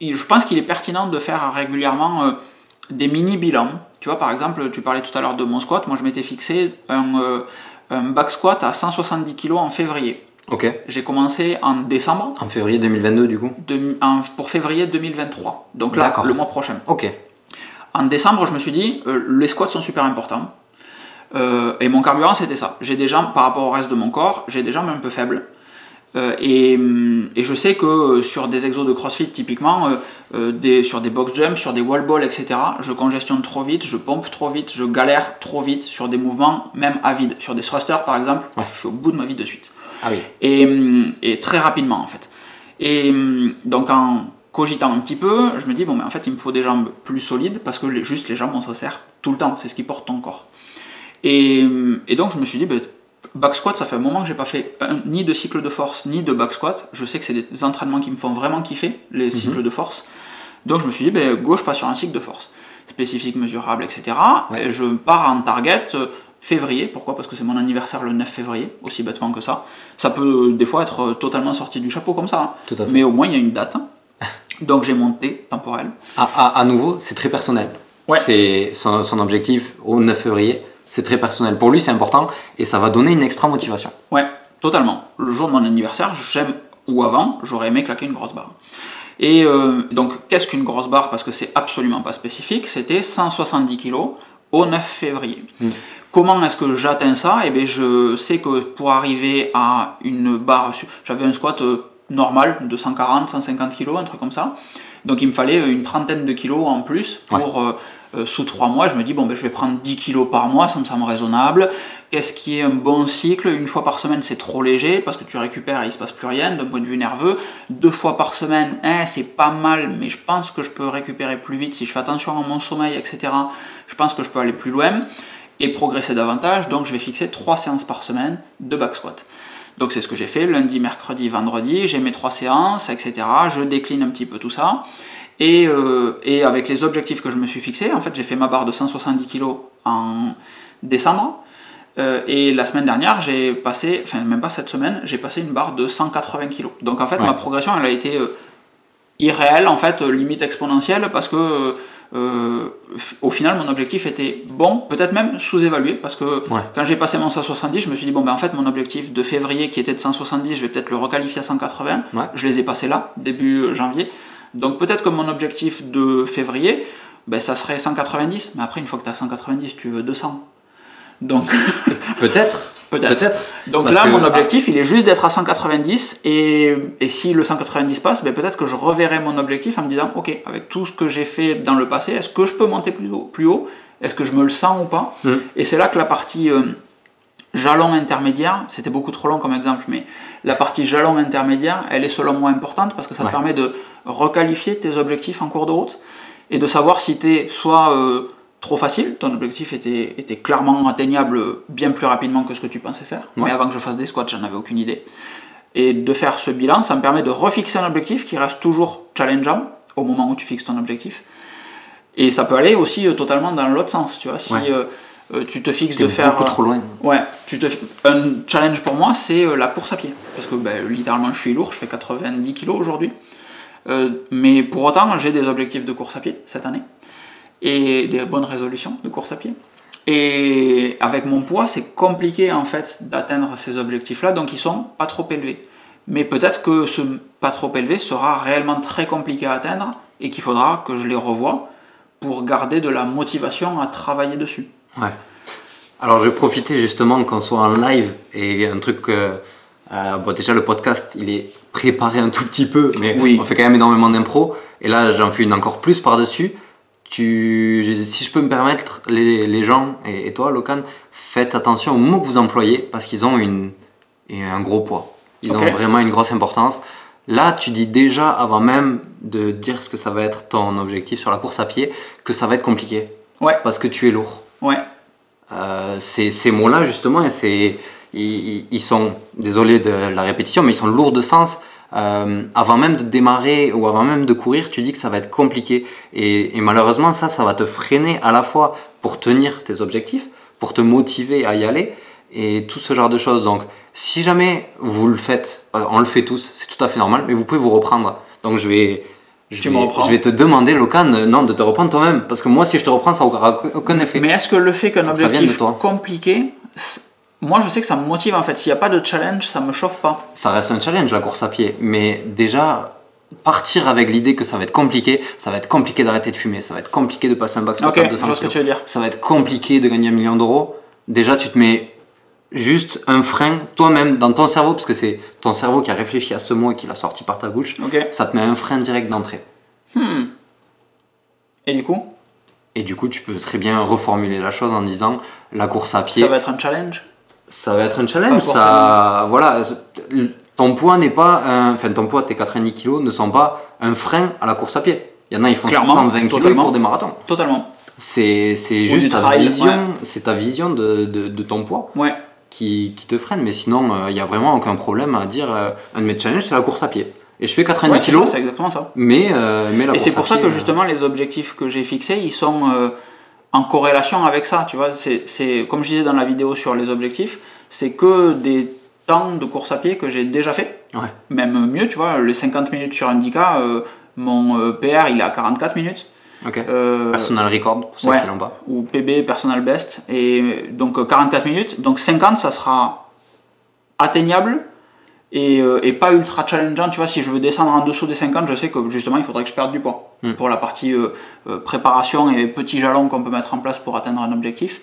je pense qu'il est pertinent de faire régulièrement euh, des mini-bilans. Tu vois, par exemple, tu parlais tout à l'heure de mon squat, moi je m'étais fixé un, euh, un back squat à 170 kg en février. Ok. J'ai commencé en décembre En février 2022 du coup. de- en- pour février 2023. Donc là, le mois prochain. Ok. En décembre, je me suis dit, euh, les squats sont super importants. Euh, et mon carburant, c'était ça. J'ai des jambes, par rapport au reste de mon corps, j'ai des jambes un peu faibles. Euh, et, hum, et je sais que euh, sur des exos de crossfit, typiquement, euh, des, sur des box jumps, sur des wall balls, etc., je congestionne trop vite, je pompe trop vite, je galère trop vite sur des mouvements, même à vide. Sur des thrusters, par exemple, je suis au bout de ma vie de suite Ah oui. et, et très rapidement en fait. Et hum, donc en cogitant un petit peu, je me dis bon mais en fait il me faut des jambes plus solides parce que les- juste les jambes on s'en sert tout le temps, c'est ce qui porte ton corps. Et, et donc je me suis dit ben, back squat ça fait un moment que j'ai pas fait un- ni de cycle de force ni de back squat. Je sais que c'est des entraînements qui me font vraiment kiffer les cycles de force. Donc je me suis dit ben, go je passe sur un cycle de force spécifique, mesurable, etc. Ouais. Et je pars en target euh, février. Pourquoi? Parce que c'est mon anniversaire le 9 février, aussi bêtement que ça. Ça peut euh, des fois être euh, totalement sorti du chapeau comme ça, hein. Tout à fait. mais au moins il y a une date. hein. Donc j'ai monté temporel. À, à- à nouveau, c'est très personnel. Ouais. C'est son, son objectif au 9 février. C'est très personnel. Pour lui, c'est important et ça va donner une extra motivation. Ouais, totalement. Le jour de mon anniversaire, j'aime, ou avant, j'aurais aimé claquer une grosse barre. Et euh, donc, qu'est-ce qu'une grosse barre? Parce que c'est absolument pas spécifique, c'était 170 kg au 9 février. Mm. Comment est-ce que j'atteins ça? Eh bien, je sais que pour arriver à une barre, j'avais un squat euh, normal de 140, 150 kg, un truc comme ça. Donc, il me fallait une trentaine de kilos en plus pour, euh, euh, sous 3 mois. Je me dis, bon, ben, je vais prendre 10 kilos par mois, ça me semble raisonnable. Qu'est-ce qui est un bon cycle? Une fois par semaine, c'est trop léger parce que tu récupères et il se passe plus rien d'un point de vue nerveux. Deux fois par semaine, hein, c'est pas mal, mais je pense que je peux récupérer plus vite si je fais attention à mon sommeil, etc. Je pense que je peux aller plus loin et progresser davantage. Donc, je vais fixer trois séances par semaine de back squat. Donc, c'est ce que j'ai fait lundi, mercredi, vendredi. J'ai mes trois séances, etc. Je décline un petit peu tout ça. Et, euh, et avec les objectifs que je me suis fixés, en fait, j'ai fait ma barre de 170 kg en décembre. Euh, et la semaine dernière, j'ai passé, enfin même pas cette semaine, j'ai passé une barre de 180 kg. Donc en fait, ma progression, elle a été euh, irréelle, en fait, limite exponentielle, parce que au final, mon objectif était bon, peut-être même sous-évalué, parce que quand j'ai passé mon 170, je me suis dit, bon, ben en fait, mon objectif de février qui était de 170, je vais peut-être le requalifier à 180. Je les ai passés là, début janvier. Donc peut-être que mon objectif de février, ben, ça serait 190, mais après, une fois que tu as 190, tu veux 200. Donc peut-être. Peut-être. Donc là, mon objectif, il est juste d'être à 190. Et, et, si le 190 passe, ben peut-être que je reverrai mon objectif en me disant, ok, avec tout ce que j'ai fait dans le passé, est-ce que je peux monter plus haut, plus haut? Est-ce que je me le sens ou pas? Mm. Et c'est là que la partie euh, jalon intermédiaire, c'était beaucoup trop long comme exemple, mais la partie jalon intermédiaire, elle est selon moi importante parce que ça te permet de requalifier tes objectifs en cours de route et de savoir si tu es soit euh, trop facile, ton objectif était, était, clairement atteignable bien plus rapidement que ce que tu pensais faire, mais avant que je fasse des squats, j'en avais aucune idée. Et de faire ce bilan, ça me permet de refixer un objectif qui reste toujours challengeant au moment où tu fixes ton objectif. Et ça peut aller aussi euh, totalement dans l'autre sens, tu vois. Si euh, euh, tu te fixes de faire. beaucoup trop loin. Ouais, tu te, un challenge pour moi, c'est la course à pied. Parce que ben, littéralement, je suis lourd, je fais 90 kg aujourd'hui. mais pour autant, j'ai des objectifs de course à pied cette année et des bonnes résolutions de course à pied. Et avec mon poids, c'est compliqué en fait d'atteindre ces objectifs-là, donc ils sont pas trop élevés. Mais peut-être que ce pas trop élevé sera réellement très compliqué à atteindre et qu'il faudra que je les revoie pour garder de la motivation à travailler dessus. Ouais. Alors je vais profiter justement qu'on soit en live et un truc que. Euh, bon, déjà le podcast il est préparé un tout petit peu, mais oui. on fait quand même énormément d'impro. Et là j'en fais une encore plus par-dessus si je peux me permettre, les, gens, et, toi, Locan, faites attention aux mots que vous employez parce qu'ils ont une, un gros poids. Ils ont vraiment une grosse importance. Là, tu dis déjà, avant même de dire ce que ça va être ton objectif sur la course à pied, que ça va être compliqué. Ouais. Parce que tu es lourd. Ouais. Euh, ces mots-là, justement, ils, sont, désolé de la répétition, mais ils sont lourds de sens euh, avant même de démarrer ou avant même de courir, tu dis que ça va être compliqué. Et, malheureusement, ça, ça va te freiner à la fois pour tenir tes objectifs, pour te motiver à y aller et tout ce genre de choses. Donc, si jamais vous le faites, on le fait tous, c'est tout à fait normal, mais vous pouvez vous reprendre. Donc, je vais. Je vais, je vais, te demander, Locan, non, de te reprendre toi-même. Parce que moi, si je te reprends, ça n'aura aucun effet. Mais est-ce que le fait qu'un objectif compliqué moi, je sais que ça me motive en fait. S'il n'y a pas de challenge, ça me chauffe pas. Ça reste un challenge la course à pied, mais déjà partir avec l'idée que ça va être compliqué, ça va être compliqué d'arrêter de fumer, ça va être compliqué de passer un bac okay, de 200 ce que tu veux dire. Ça va être compliqué de gagner un million d'euros. Déjà, tu te mets juste un frein toi-même dans ton cerveau, parce que c'est ton cerveau qui a réfléchi à ce mot et qui l'a sorti par ta bouche. Ça te met un frein direct d'entrée. Hmm. Et du coup? Et du coup, tu peux très bien reformuler la chose en disant la course à pied. Ça va être un challenge? Ça va être un challenge. Ça, voilà, ton poids n'est pas, un, enfin ton poids, tes 90 kg ne sont pas un frein à la course à pied. Il y en a, ils font 120 kg pour des marathons. Totalement. C'est juste ta vision, c'est ta vision de, de, ton poids ouais. Qui, qui, te freine. Mais sinon, euh, il n'y a vraiment aucun problème à dire euh, un de mes challenges, c'est la course à pied. Et je fais 90 kg. C'est exactement ça. Mais, euh, mais la Et c'est pour ça que justement, les objectifs que j'ai fixés, ils sont en corrélation avec ça. Tu vois, c'est comme je disais dans la vidéo sur les objectifs, c'est que des temps de course à pied que j'ai déjà fait. Même mieux, tu vois, les 50 minutes sur Indica, euh, mon euh, PR il est à 44 minutes. Euh, personal record pour ceux qui l'ont pas. Ou PB, personal best. Et donc 44 minutes. Donc 50, ça sera atteignable euh, et, pas ultra challengeant. Tu vois, si je veux descendre en dessous des 50, je sais que justement il faudrait que je perde du poids hmm. pour la partie euh, euh, préparation et petits jalons qu'on peut mettre en place pour atteindre un objectif.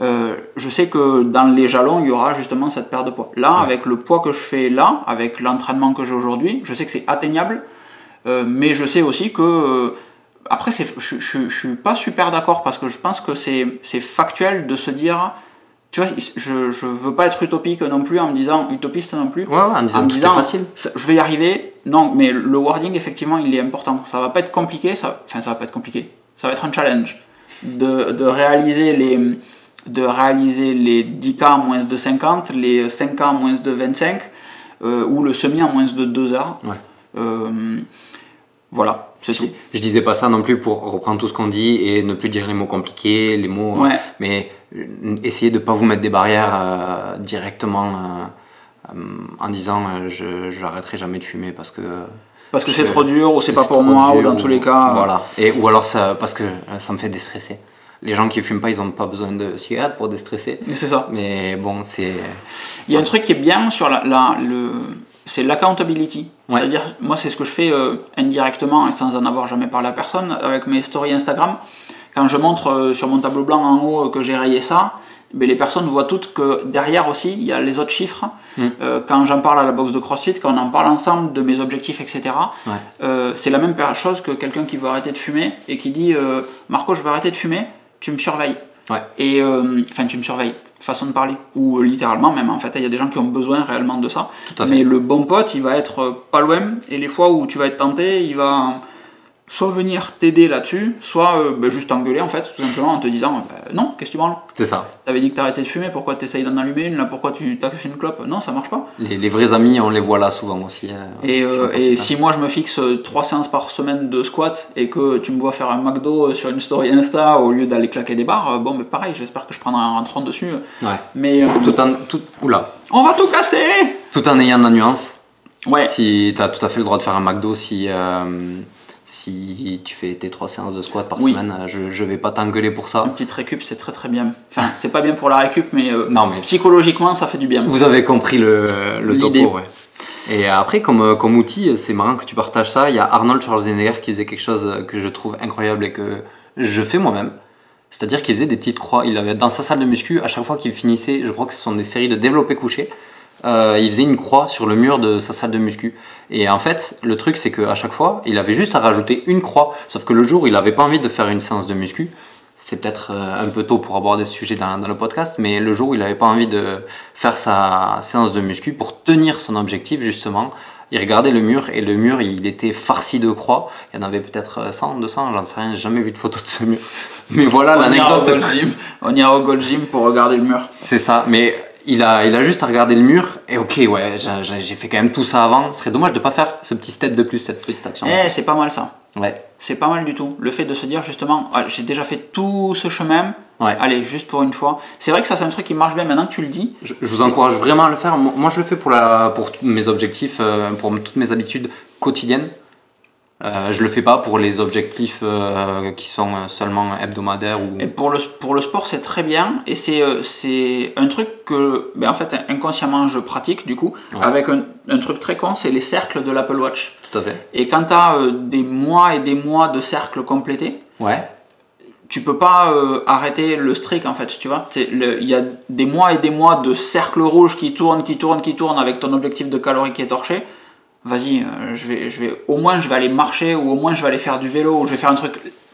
je sais que dans les jalons, il y aura justement cette perte de poids. Là, avec le poids que je fais là, avec l'entraînement que j'ai aujourd'hui, je sais que c'est atteignable, mais je sais aussi que. Après, je ne suis pas super d'accord parce que je pense que c'est factuel de se dire tu vois, je, je veux pas être utopique non plus en me disant utopiste non plus. Ouais, ouais, en disant En tout disant- facile. Je vais y arriver. Non, mais le wording, effectivement, il est important. Ça va pas être compliqué. Ça, enfin, ça va pas être compliqué. Ça va être un challenge de, de réaliser les de réaliser les 10K en moins de 50, les 5K en moins de 25, euh, ou le semi en moins de 2 heures. Ouais. Euh, voilà, tout. Je disais pas ça non plus pour reprendre tout ce qu'on dit et ne plus dire les mots compliqués, les mots. Ouais. Mais euh, essayez de pas vous mettre des barrières euh, directement euh, en disant euh, je j'arrêterai jamais de fumer parce que Parce que c'est Je- trop dur, ou c'est pas pour moi, ou dans tous les cas. euh, Voilà. Et, ou alors ça, parce que ça me fait déstresser. Les gens qui fument pas, ils ont pas besoin de cigarettes pour déstresser. C'est ça. Mais bon, c'est. Il y a un truc qui est bien sur la, la- le, c'est l'accountability. Ouais. C'est-à-dire, moi, c'est ce que je fais euh, indirectement et sans en avoir jamais parlé à personne avec mes stories Instagram. Quand je montre euh, sur mon tableau blanc en haut euh, que j'ai rayé ça, ben, les personnes voient toutes que derrière aussi, il y a les autres chiffres. Mm. Euh, quand j'en parle à la boxe de CrossFit, quand on en parle ensemble de mes objectifs, etc., Ouais. euh, c'est la même chose que quelqu'un qui veut arrêter de fumer et qui dit euh, Marco, je veux arrêter de fumer, tu me surveilles. Ouais. Et euh, enfin, tu me surveilles, façon de parler. Ou littéralement, même en fait, il y a des gens qui ont besoin réellement de ça. Tout à fait. Mais le bon pote, il va être pas loin, et les fois où tu vas être tenté, il va soit venir t'aider là-dessus, soit euh, ben, juste t'engueuler en fait, tout simplement en te disant Ben, Non, qu'est-ce que tu branles? C'est ça. T'avais dit que t'arrêtais de fumer, pourquoi t'essayes d'en allumer une? Là, pourquoi tu t'as une clope? Non, ça marche pas. Les, les vrais amis, on les voit là souvent aussi. euh, Et, euh, et hein. si moi je me fixe euh, trois séances par semaine de squat et que tu me vois faire un McDo euh, sur une story Insta au lieu d'aller claquer des barres, euh, bon, ben pareil, j'espère que je prendrai un rentrant dessus. Ouais. Mais euh, Tout en, tout, oula. on va tout casser Tout en ayant de la nuance. Ouais, Si tu as tout à fait le droit de faire un McDo si, euh, si tu fais tes trois séances de squat par Oui. semaine, euh, je, je vais pas t'engueuler pour une ça. petite récup, c'est très très bien. Enfin, c'est pas bien pour la récup, mais, euh, Non, mais psychologiquement, ça fait du bien. vous avez compris le, le topo. Ouais. Et après, comme, euh, comme outil, c'est marrant que tu partages ça. Il y a Arnold Schwarzenegger qui faisait quelque chose que je trouve incroyable et que je fais moi-même. C'est-à-dire qu'il faisait des petites croix. Il avait dans sa salle de muscu, à chaque fois qu'il finissait, je crois que ce sont des séries de développé couché, euh, il faisait une croix sur le mur de sa salle de muscu. Et en fait, le truc, c'est qu'à chaque fois, il avait juste à rajouter une croix. Sauf que le jour où il n'avait pas envie de faire une séance de muscu, c'est peut-être euh, un peu tôt pour aborder ce sujet dans, dans le podcast, mais le jour où il n'avait pas envie de faire sa séance de muscu pour tenir son objectif, justement, il regardait le mur et le mur, il était farci de croix. Il y en avait peut-être euh, 100, 200, j'en sais rien, j'ai jamais vu de photo de ce mur. Mais voilà l'anecdote. On ira au Gold Gym pour regarder le mur. C'est ça, mais il a, il a juste à regarder le mur et ok, ouais, j'ai- fait quand même tout ça avant. Ce serait dommage de pas faire ce petit step de plus, cette petite action. Eh, c'est pas mal ça. Ouais, C'est pas mal du tout. Le fait de se dire justement, ah, j'ai déjà fait tout ce chemin, ouais. allez, juste pour une fois. C'est vrai que ça, c'est un truc qui marche bien maintenant que tu le dis. Je, je vous encourage vraiment à le faire. Moi, je le fais pour, la, pour mes objectifs, euh, pour toutes mes habitudes quotidiennes. Euh, je le fais pas pour les objectifs euh, qui sont euh, seulement hebdomadaires ou. Et pour le, pour le sport, c'est très bien. Et c'est euh, c'est un truc que, ben, en fait, inconsciemment, je pratique du coup, Ouais. avec un, un truc très con, c'est les cercles de l'Apple Watch. Tout à fait. Et quand tu as des mois et des mois de cercles complétés, Ouais. tu peux pas arrêter le streak en fait, tu vois. Il y a des mois et des mois de cercles rouges qui tournent, qui tournent, qui tournent avec ton objectif de calories qui est torché. Vas-y, euh, je vais, je vais, au moins je vais aller marcher ou au moins je vais aller faire du vélo ou je vais faire un truc.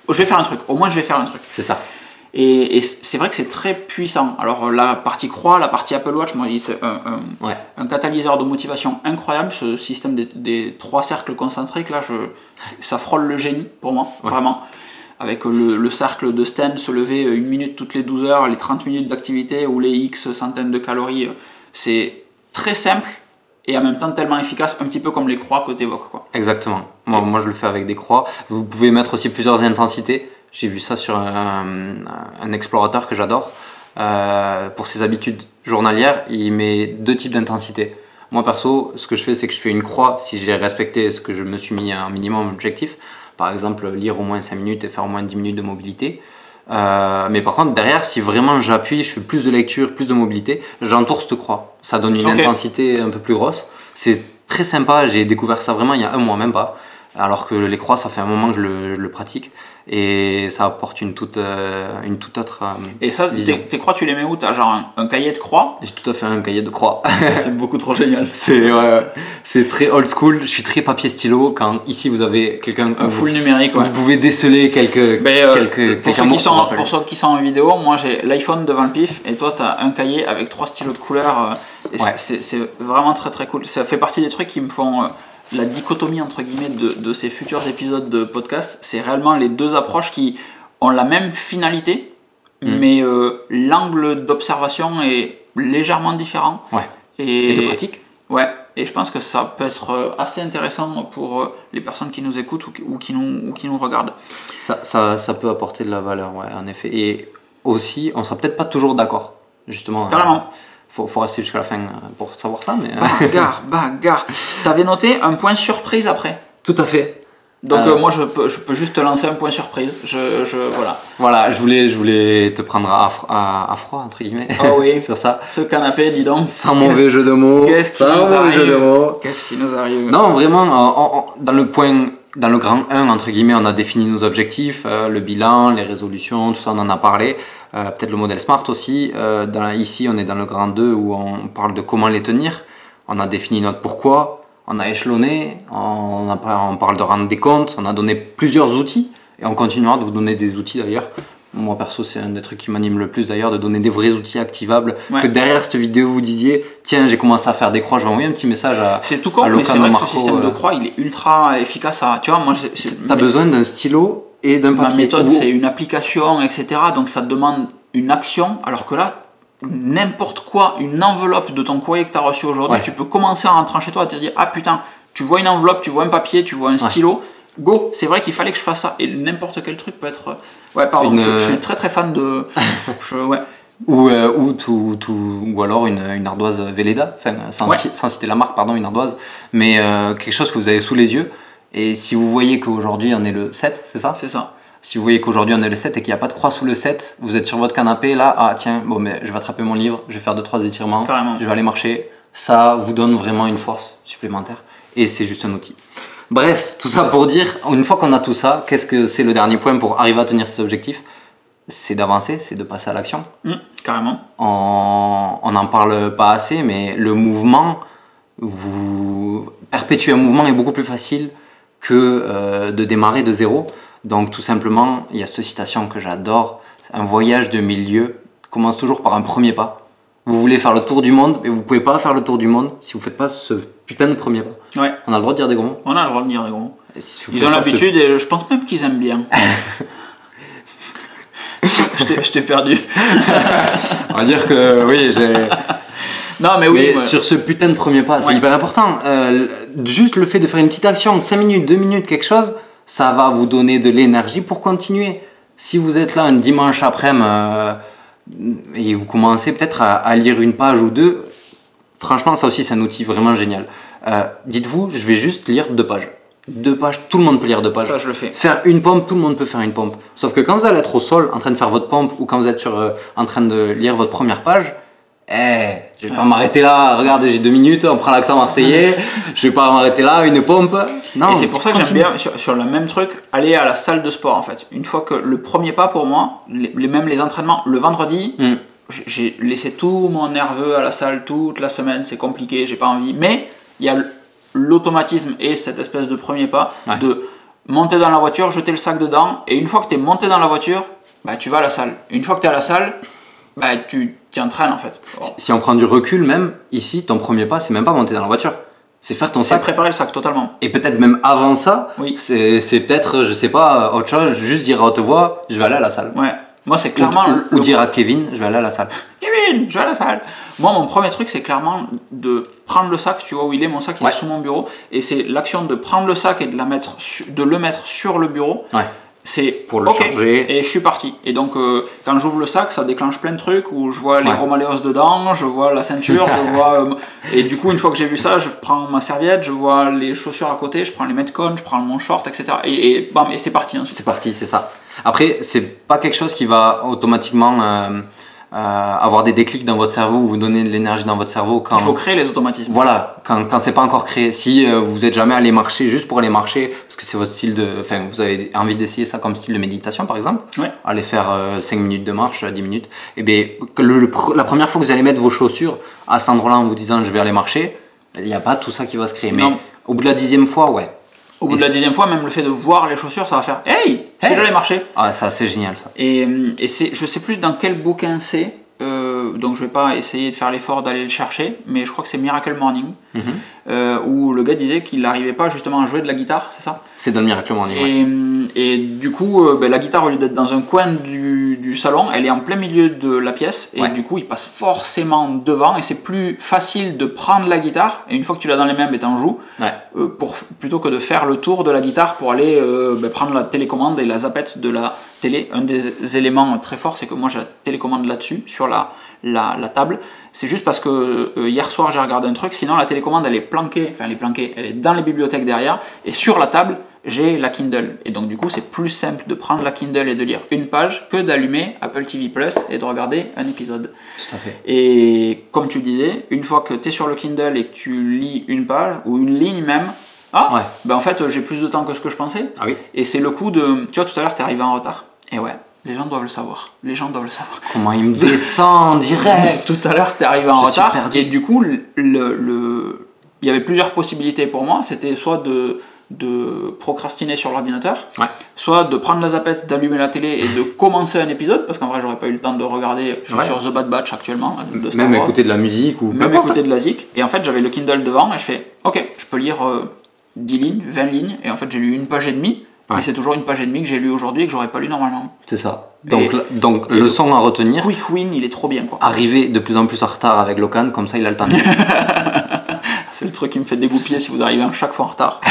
Je vais faire un truc, au moins je vais faire un truc. C'est ça. Et, et c'est vrai que c'est très puissant. Alors la partie croix, la partie Apple Watch, moi c'est un, un- Ouais. un catalyseur de motivation incroyable. Ce système des, des trois cercles concentriques là, je, ça frôle le génie pour moi, Ouais. vraiment. Avec le, le cercle de Sten se lever une minute toutes les 12 heures, les 30 minutes d'activité ou les X centaines de calories, c'est très simple et en même temps tellement efficace, un petit peu comme les croix que tu évoques. Quoi. Exactement. Moi, je le fais avec des croix. Vous pouvez mettre aussi plusieurs intensités. J'ai vu ça sur un, un explorateur que j'adore. Euh, pour ses habitudes journalières, il met deux types d'intensités. Moi, perso, ce que je fais, c'est que je fais une croix si j'ai respecté ce que je me suis mis un minimum objectif. Par exemple, lire au moins 5 minutes et faire au moins 10 minutes de mobilité. Euh, mais par contre, derrière, si vraiment j'appuie, je fais plus de lecture, plus de mobilité, j'entoure cette croix. Ça donne une intensité un peu plus grosse. C'est très sympa, j'ai découvert ça vraiment il y a un mois, même pas. Alors que les croix, ça fait un moment que je le, je le pratique et ça apporte une toute, euh, une toute autre. euh, Et ça, vision. tes, tes croix, tu les mets où T'as genre un, un cahier de croix J'ai tout à fait un cahier de croix. C'est beaucoup trop génial. c'est très old school. Je suis très papier stylo. Quand ici vous avez quelqu'un, Un vous, full numérique, ouais. vous pouvez déceler quelques, Mais, euh, quelques, pour, quelques ceux qui sont, pour ceux qui sont en vidéo, moi j'ai l'iPhone devant le pif et toi tu as un cahier avec trois stylos de couleur. Ouais. c'est- vraiment très très cool. Ça fait partie des trucs qui me font la dichotomie entre guillemets de, de ces futurs épisodes de podcast. C'est réellement les deux approches qui ont la même finalité, Mm. mais euh, l'angle d'observation est légèrement différent. Ouais. Et, Et de pratique. Ouais, et je pense que ça peut être euh, assez intéressant pour euh, les personnes qui nous écoutent ou qui, ou qui nous, ou qui nous regardent. Ça, ça, ça peut apporter de la valeur, ouais, en effet. Et aussi, on sera peut-être pas toujours d'accord, justement. Carrément. Euh, faut, faut rester jusqu'à la fin euh, pour savoir ça, mais. euh, Bagarre, bagarre. T'avais noté un point surprise après? Tout à fait. Donc Euh. euh, moi je peux, je peux juste te lancer un point surprise. Je, je voilà. Voilà, je voulais, je voulais te prendre à, à, à froid, entre guillemets, Ah oui. sur ça. Ce canapé, dis donc. Sans mauvais jeu de mots. Qu'est-ce qui sans nous mauvais jeu arrive de mots. Qu'est-ce qui nous arrive? Non, vraiment, euh, en- en- dans le point, dans le grand 1, entre guillemets, on a défini nos objectifs, euh, le bilan, les résolutions, tout ça, on en a parlé. Euh, Peut-être le modèle SMART aussi. Euh, ici, on est dans le grand 2 où on parle de comment les tenir. On a défini notre pourquoi, on a échelonné, on, on parle de rendre des comptes, on a donné plusieurs outils et on continuera de vous donner des outils d'ailleurs. Moi perso, c'est un des trucs qui m'anime le plus d'ailleurs, de donner des vrais outils activables. Ouais. Que derrière cette vidéo, vous disiez Tiens, j'ai commencé à faire des croix, je vais envoyer un petit message à, C'est tout con, à mais c'est vrai que ce système de euh, croix, il est ultra efficace. À, tu vois, moi, T'as besoin d'un stylo et d'un ma papier. méthode, Ou- c'est une application, etc. Donc ça te demande une action, alors que là, n'importe quoi, une enveloppe de ton courrier que tu as reçu aujourd'hui, Ouais. tu peux commencer à rentrer chez toi et te dire Ah putain, tu vois une enveloppe, tu vois un papier, tu vois un stylo. Go, c'est vrai qu'il fallait que je fasse ça. Et n'importe quel truc peut être. Ouais, pardon, Une, je, je euh, suis très très fan de. je- ouais. Ou, euh, ou, tout, tout- ou alors une, une ardoise Velleda, enfin, sans, Ouais. ci- sans citer la marque, pardon, une ardoise, mais euh, quelque chose que vous avez sous les yeux. Et si vous voyez qu'aujourd'hui on est le 7, c'est ça? C'est ça. Si vous voyez qu'aujourd'hui on est le 7 et qu'il n'y a pas de croix sous le 7, vous êtes sur votre canapé, là, ah tiens, bon, mais je vais attraper mon livre, je vais faire 2-3 étirements, Carrément. je vais aller marcher. Ça vous donne vraiment une force supplémentaire. Et c'est juste un outil. Bref, tout ça pour dire, une fois qu'on a tout ça, qu'est-ce que c'est le dernier point pour arriver à tenir ces objectifs? C'est d'avancer, c'est de passer à l'action Hum, carrément. on n'en parle pas assez, mais le mouvement, vous perpétuer un mouvement est beaucoup plus facile que euh, de démarrer de zéro. Donc tout simplement, il y a cette citation que j'adore, un voyage de milieu commence toujours par un premier pas. Vous voulez faire le tour du monde, mais vous pouvez pas faire le tour du monde si vous faites pas ce putain de premier pas. Ouais, On a le droit de dire des gros mots. on a le droit de dire des gros. Si vous Ils ont ce- l'habitude et je pense même qu'ils aiment bien. je t'ai- je t'ai perdu. On va dire que oui, j'ai. Non, mais oui. Mais ouais. sur ce putain de premier pas, c'est Ouais. hyper important. Euh, juste le fait de faire une petite action, 5 minutes, 2 minutes, quelque chose, ça va vous donner de l'énergie pour continuer. Si vous êtes là un dimanche après-midi euh, et vous commencez peut-être à, à lire une page ou deux, franchement, ça aussi, c'est un outil vraiment génial. Euh, Dites-vous, je vais juste lire deux pages. Deux pages, tout le monde peut lire deux pages. Ça, je le fais. Faire une pompe, tout le monde peut faire une pompe. Sauf que quand vous allez être au sol en train de faire votre pompe ou quand vous êtes sur, euh, en train de lire votre première page, eh, je vais pas m'arrêter là, regardez, j'ai deux minutes, on prend l'accent marseillais, je vais pas m'arrêter là, une pompe. Non, et c'est pour ça que j'aime bien, sur, sur le même truc, aller à la salle de sport en fait. Une fois que le premier pas pour moi, les, les- même les entraînements, le vendredi, Hmm. j'ai- laissé tout mon nerveux à la salle toute la semaine, c'est compliqué, j'ai pas envie. Mais il y a l'automatisme et cette espèce de premier pas Ouais. de monter dans la voiture, jeter le sac dedans, et une fois que tu es monté dans la voiture, bah, tu vas à la salle. Une fois que tu es à la salle, bah, tu t'y entraînes en fait. Si on prend du recul, même ici, ton premier pas, c'est même pas monter dans la voiture. C'est faire ton C'est sac. préparer le sac totalement. Et peut-être même avant ça, Oui. c'est peut-être, je sais pas, autre chose, juste dire à haute voix, je vais aller à la salle. Ouais. Moi, c'est Ou, clairement. ou- le- ou dire à Kevin, je vais aller à la salle. Kevin, je vais à la salle. Moi, mon premier truc, c'est clairement de prendre le sac. Tu vois où il est, mon sac, il Ouais. est sous mon bureau. Et c'est l'action de prendre le sac et de, la mettre su- de le mettre sur le bureau. Ouais. C'est Pour le ok, charger. Et je suis parti. Et donc, euh, quand j'ouvre le sac, ça déclenche plein de trucs où je vois les Ouais. romaléos dedans, je vois la ceinture, je vois. euh, et du coup, une fois que j'ai vu ça, je prends ma serviette, je vois les chaussures à côté, je prends les metcon, je prends mon short, etc. Et, et bam, et c'est parti ensuite. C'est parti, c'est ça. Après, c'est pas quelque chose qui va automatiquement euh, avoir des déclics dans votre cerveau ou vous donner de l'énergie dans votre cerveau quand Il faut créer les automatismes. voilà quand, quand c'est pas encore créé si euh, vous êtes jamais allé marcher juste pour aller marcher parce que c'est votre style de enfin vous avez envie d'essayer ça comme style de méditation par exemple Ouais. aller faire 5 minutes de marche 10 minutes et bien le- le pr- la première fois que vous allez mettre vos chaussures à cet endroit-là en vous disant je vais aller marcher il n'y a pas tout ça qui va se créer mais Non. au bout de la dixième fois ouais Au bout de la dixième fois, même le fait de voir les chaussures, ça va faire Hey, si Hey. j'allais marcher. ah ça c'est génial ça Et, et c'est, je sais plus dans quel bouquin c'est, euh, donc je vais pas essayer de faire l'effort d'aller le chercher, mais je crois que c'est Miracle Morning, Mhm. euh, où le gars disait qu'il n'arrivait pas justement à jouer de la guitare, c'est ça? C'est dans le miracle morning ouais. et, du coup, euh, ben, la guitare, au lieu d'être dans un coin du, du salon, elle est en plein milieu de la pièce, et Ouais. du coup, il passe forcément devant, et c'est plus facile de prendre la guitare, et une fois que tu l'as dans les mains, ben, t'en joues, Ouais. pour, plutôt que de faire le tour de la guitare pour aller ben, prendre la télécommande et la zapette de la télé. Un des éléments très forts, c'est que moi j'ai la télécommande là-dessus, sur la, la, la table. C'est juste parce que euh, hier soir j'ai regardé un truc, sinon la télécommande elle est planquée, enfin elle est planquée, elle est dans les bibliothèques derrière, et sur la table j'ai la Kindle. Et donc du coup c'est plus simple de prendre la Kindle et de lire une page que d'allumer Apple TV Plus et de regarder un épisode. tout à fait Et comme tu disais, une fois que tu es sur le Kindle et que tu lis une page ou une ligne même, ah, Ouais. ben en fait j'ai plus de temps que ce que je pensais. ah oui Et c'est le coup de. Tu vois, tout à l'heure, tu es arrivé en retard. Et ouais, les gens doivent le savoir. Les gens doivent le savoir. comment il me descend en direct Tout à l'heure, tu es arrivé en Je retard. perdu. Et du coup, le, le- il y avait plusieurs possibilités pour moi. C'était soit de, de procrastiner sur l'ordinateur, Ouais. soit de prendre la zapette, d'allumer la télé et de commencer un épisode, parce qu'en vrai, j'aurais pas eu le temps de regarder. Je suis Ouais. sur The Bad Batch actuellement. de Star même Wars. écouter de la musique ou Même écouter de la zik. Et en fait, j'avais le Kindle devant et je fais Ok, je peux lire euh, 10 lignes, 20 lignes. Et en fait, j'ai lu une page et demie. Ouais. Et c'est toujours une page et demie que j'ai lu aujourd'hui et que j'aurais pas lu normalement. C'est ça. Donc, Et- la- donc leçon à retenir, Quick Win, il est trop bien quoi. arriver de plus en plus en retard avec Locan, comme ça il a le temps. C'est le truc qui me fait dégoupiller si vous arrivez à chaque fois en retard.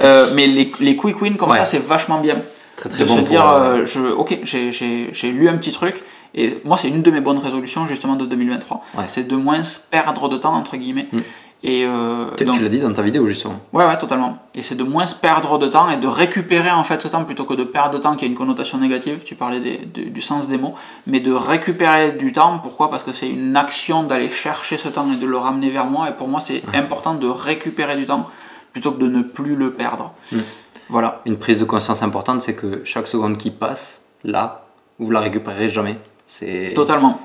Euh, mais les, les Quick Win comme Ouais. ça, c'est vachement bien. Très très de bon se dire, euh, euh, je, ok, j'ai- lu un petit truc. Et moi, c'est une de mes bonnes résolutions justement de 2023. Ouais. C'est de moins perdre de temps, entre guillemets. Mm. Et euh, tu, donc- tu l'as dit dans ta vidéo justement. Ouais, ouais, totalement. Et c'est de moins se perdre de temps et de récupérer en fait ce temps plutôt que de perdre de temps qui a une connotation négative. Tu parlais des- de- du sens des mots, mais de récupérer du temps. Pourquoi? Parce que c'est une action d'aller chercher ce temps et de le ramener vers moi. Et pour moi, c'est important de récupérer du temps plutôt que de ne plus le perdre. Mm. Voilà. Une prise de conscience importante, c'est que chaque seconde qui passe, là, vous la récupérerez jamais. C'est Totalement.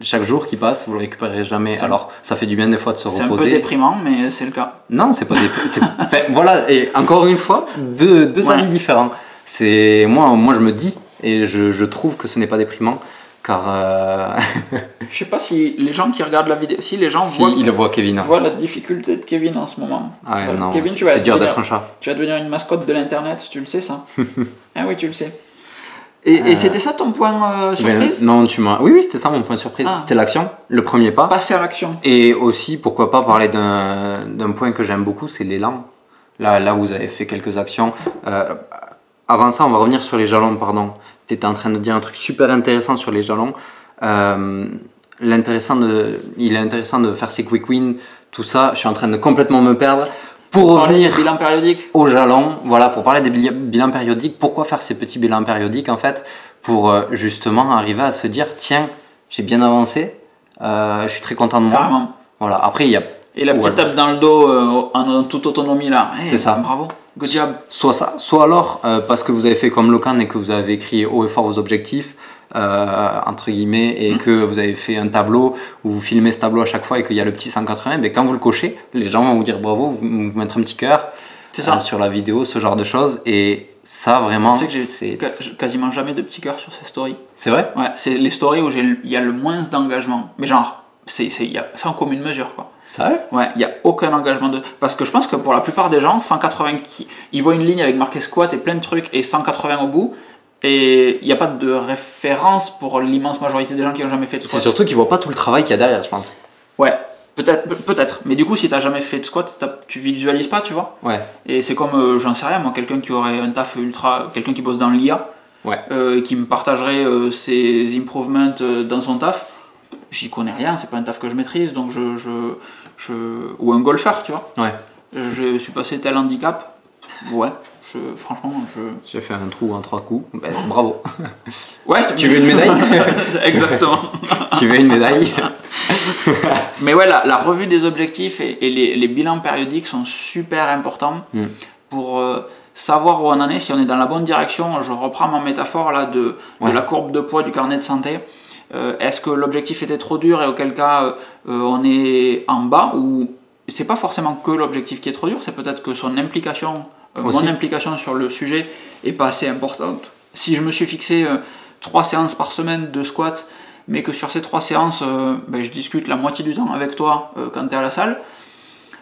Chaque jour qui passe, vous le récupérerez jamais. Alors, ça fait du bien des fois de se C'est un peu reposer. déprimant, mais c'est le cas. Non, c'est pas c'est- enfin, voilà, et encore une fois, deux, deux Ouais. avis différents. C'est moi, moi, je me dis et je, je trouve que ce n'est pas déprimant, car euh, Je sais pas si les gens qui regardent la vidéo, si les gens si voient, il le voit Kevin. voient la difficulté de Kevin en ce moment. Ah ouais, Voilà. non, Kevin, tu vas c'est dur d'être un chat. Tu vas devenir une mascotte de l'internet, tu le sais ça Ah oui, tu le sais. Et, et Euh, c'était ça ton point euh, Ben, surprise non, tu m'as. Oui, oui, c'était ça mon point surprise. Ah. C'était l'action, le premier pas. Passer à l'action. Et aussi, pourquoi pas parler d'un point que j'aime beaucoup, c'est l'élan. Là, là, vous avez fait quelques actions. Euh, avant ça, on va revenir sur les jalons, pardon. Tu étais en train de dire un truc super intéressant sur les jalons. L'intéressant de, il est intéressant de faire ces quick wins, tout ça. Je suis en train de complètement me perdre. Pour revenir bilan périodique. au jalon, voilà, pour parler des bilans périodiques, pourquoi faire ces petits bilans périodiques en fait Pour euh, justement arriver à se dire, tiens, j'ai bien avancé, euh, je suis très content de moi. Carrément. Voilà, après il y a Et la petite tape dans le dos euh, en, en toute autonomie là. Hey, C'est ça. Bravo. Good job. soit ça, soit alors euh, parce que vous avez fait comme Locan et que vous avez écrit haut et fort vos objectifs, euh, entre guillemets, et Mm. que vous avez fait un tableau où vous filmez ce tableau à chaque fois et qu'il y a le petit 180, ben, quand vous le cochez, les gens vont vous dire bravo, vous, vous mettre un petit cœur ça. euh, sur la vidéo, ce genre de choses, et ça vraiment, Tu sais que j'ai quasiment jamais de petits cœurs sur ces stories. c'est vrai? Ouais, c'est les stories où il y a le moins d'engagement. Mais genre, c'est en commune mesure quoi. Sérieux Ouais, il n'y a aucun engagement de. Parce que je pense que pour la plupart des gens, 180 qui... ils voient une ligne avec marqué squat et plein de trucs et 180 au bout. Et il n'y a pas de référence pour l'immense majorité des gens qui n'ont jamais fait de C'est squat. surtout qu'ils voient pas tout le travail qu'il y a derrière, je pense. Ouais, peut-être, pe- peut-être. Mais du coup, si tu n'as jamais fait de squat, tu visualises pas, tu vois. Ouais, Et c'est comme, euh, j'en sais rien, moi, quelqu'un qui aurait un taf ultra. Quelqu'un qui bosse dans l'IA, Ouais. euh, qui me partagerait euh, ses improvements dans son taf. J'y connais rien, c'est pas un taf que je maîtrise, donc je. je, je... Ou un golfeur, tu vois. ouais. je suis passé tel handicap. Ouais, je franchement, je. J'ai fait un trou en trois coups. Ben, bravo. Ouais, Tu veux une médaille Exactement. Tu veux une médaille Mais ouais, la, la revue des objectifs et, et les, les bilans périodiques sont super importants Mm. pour euh, savoir où on en est, si on est dans la bonne direction. Je reprends ma métaphore là de, la courbe de poids du carnet de santé. Euh, Est-ce que l'objectif était trop dur et auquel cas euh, on est en bas ou c'est pas forcément que l'objectif qui est trop dur, c'est peut-être que son implication, Aussi. mon implication sur le sujet est pas assez importante. Si je me suis fixé euh, trois séances par semaine de squat, mais que sur ces trois séances, euh, ben, je discute la moitié du temps avec toi euh, quand tu es à la salle,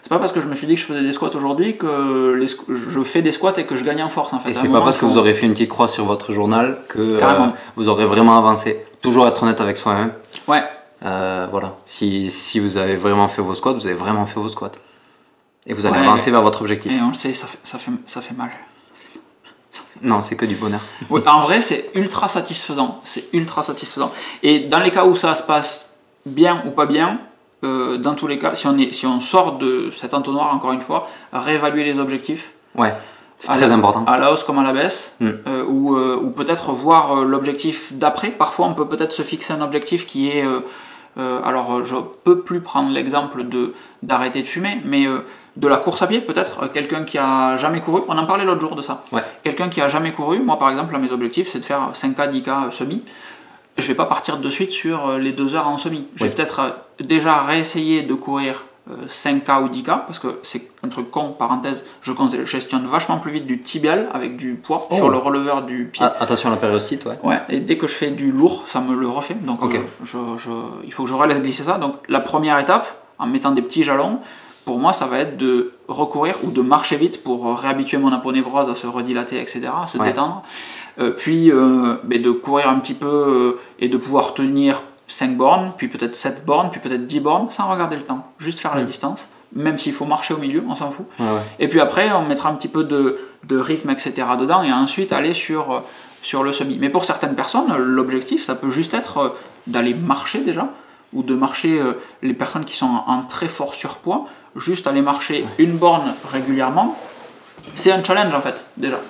c'est pas parce que je me suis dit que je faisais des squats aujourd'hui que les je fais des squats et que je gagne en force en fait. Et c'est pas parce que vous aurez fait une petite croix sur votre journal que euh, vous aurez vraiment avancé. Toujours être honnête avec soi-même. Ouais, Euh, voilà. Si, si vous avez vraiment fait vos squats, vous avez vraiment fait vos squats. Et vous allez Ouais. avancer vers votre objectif. et on le sait, ça fait, ça fait, ça fait mal. Non, c'est que du bonheur. Oui, en vrai, c'est ultra satisfaisant. C'est ultra satisfaisant. Et dans les cas où ça se passe bien ou pas bien, euh, dans tous les cas, si on, est, si on sort de cet entonnoir, encore une fois, réévaluer les objectifs, Ouais, c'est très la- important. à la hausse comme à la baisse, Mm. euh, ou, euh, ou peut-être voir l'objectif d'après. Parfois, on peut peut-être se fixer un objectif qui est. alors, je peux plus prendre l'exemple de d'arrêter de fumer, mais de la course à pied, peut-être. euh, Quelqu'un qui a jamais couru. On en parlait l'autre jour de ça. Ouais. Quelqu'un qui a jamais couru. Moi, par exemple, là, mes objectifs, c'est de faire 5K, 10K semi. Je vais pas partir de suite sur euh, les deux heures en semi. Je vais peut-être euh, déjà réessayer de courir euh, 5K ou 10K, parce que c'est un truc con, parenthèse, je gestionne vachement plus vite du tibial avec du poids Oh. sur le releveur du pied. Ah, attention à la périostite, ouais. Ouais, et dès que je fais du lourd, ça me le refait. Donc euh, je- il faut que je relaisse glisser ça. Donc la première étape, en mettant des petits jalons, pour moi, ça va être de recourir ou de marcher vite pour euh, réhabituer mon aponévrose à se redilater, etc., à se Ouais. détendre. Euh, puis euh, ben, de courir un petit peu euh, et de pouvoir tenir 5 bornes, puis peut-être 7 bornes, puis peut-être 10 bornes, sans regarder le temps. Juste faire la distance. Même s'il faut marcher au milieu, on s'en fout. Ouais, ouais. Et puis après, on mettra un petit peu de, de rythme, etc. dedans, et ensuite aller sur, sur le semi. Mais pour certaines personnes, l'objectif, ça peut juste être d'aller marcher déjà, ou de marcher, les personnes qui sont en, en très fort surpoids, juste aller marcher une borne régulièrement, c'est un challenge en fait, déjà.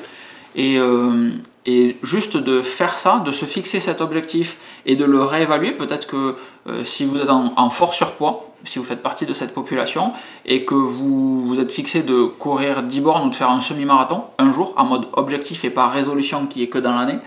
Et, euh, et juste de faire ça, de se fixer cet objectif et de le réévaluer, peut-être que euh, si vous êtes en, en fort surpoids, si vous faites partie de cette population, et que vous vous êtes fixé de courir 10 bornes ou de faire un semi-marathon un jour, en mode objectif et pas résolution qui est que dans l'année,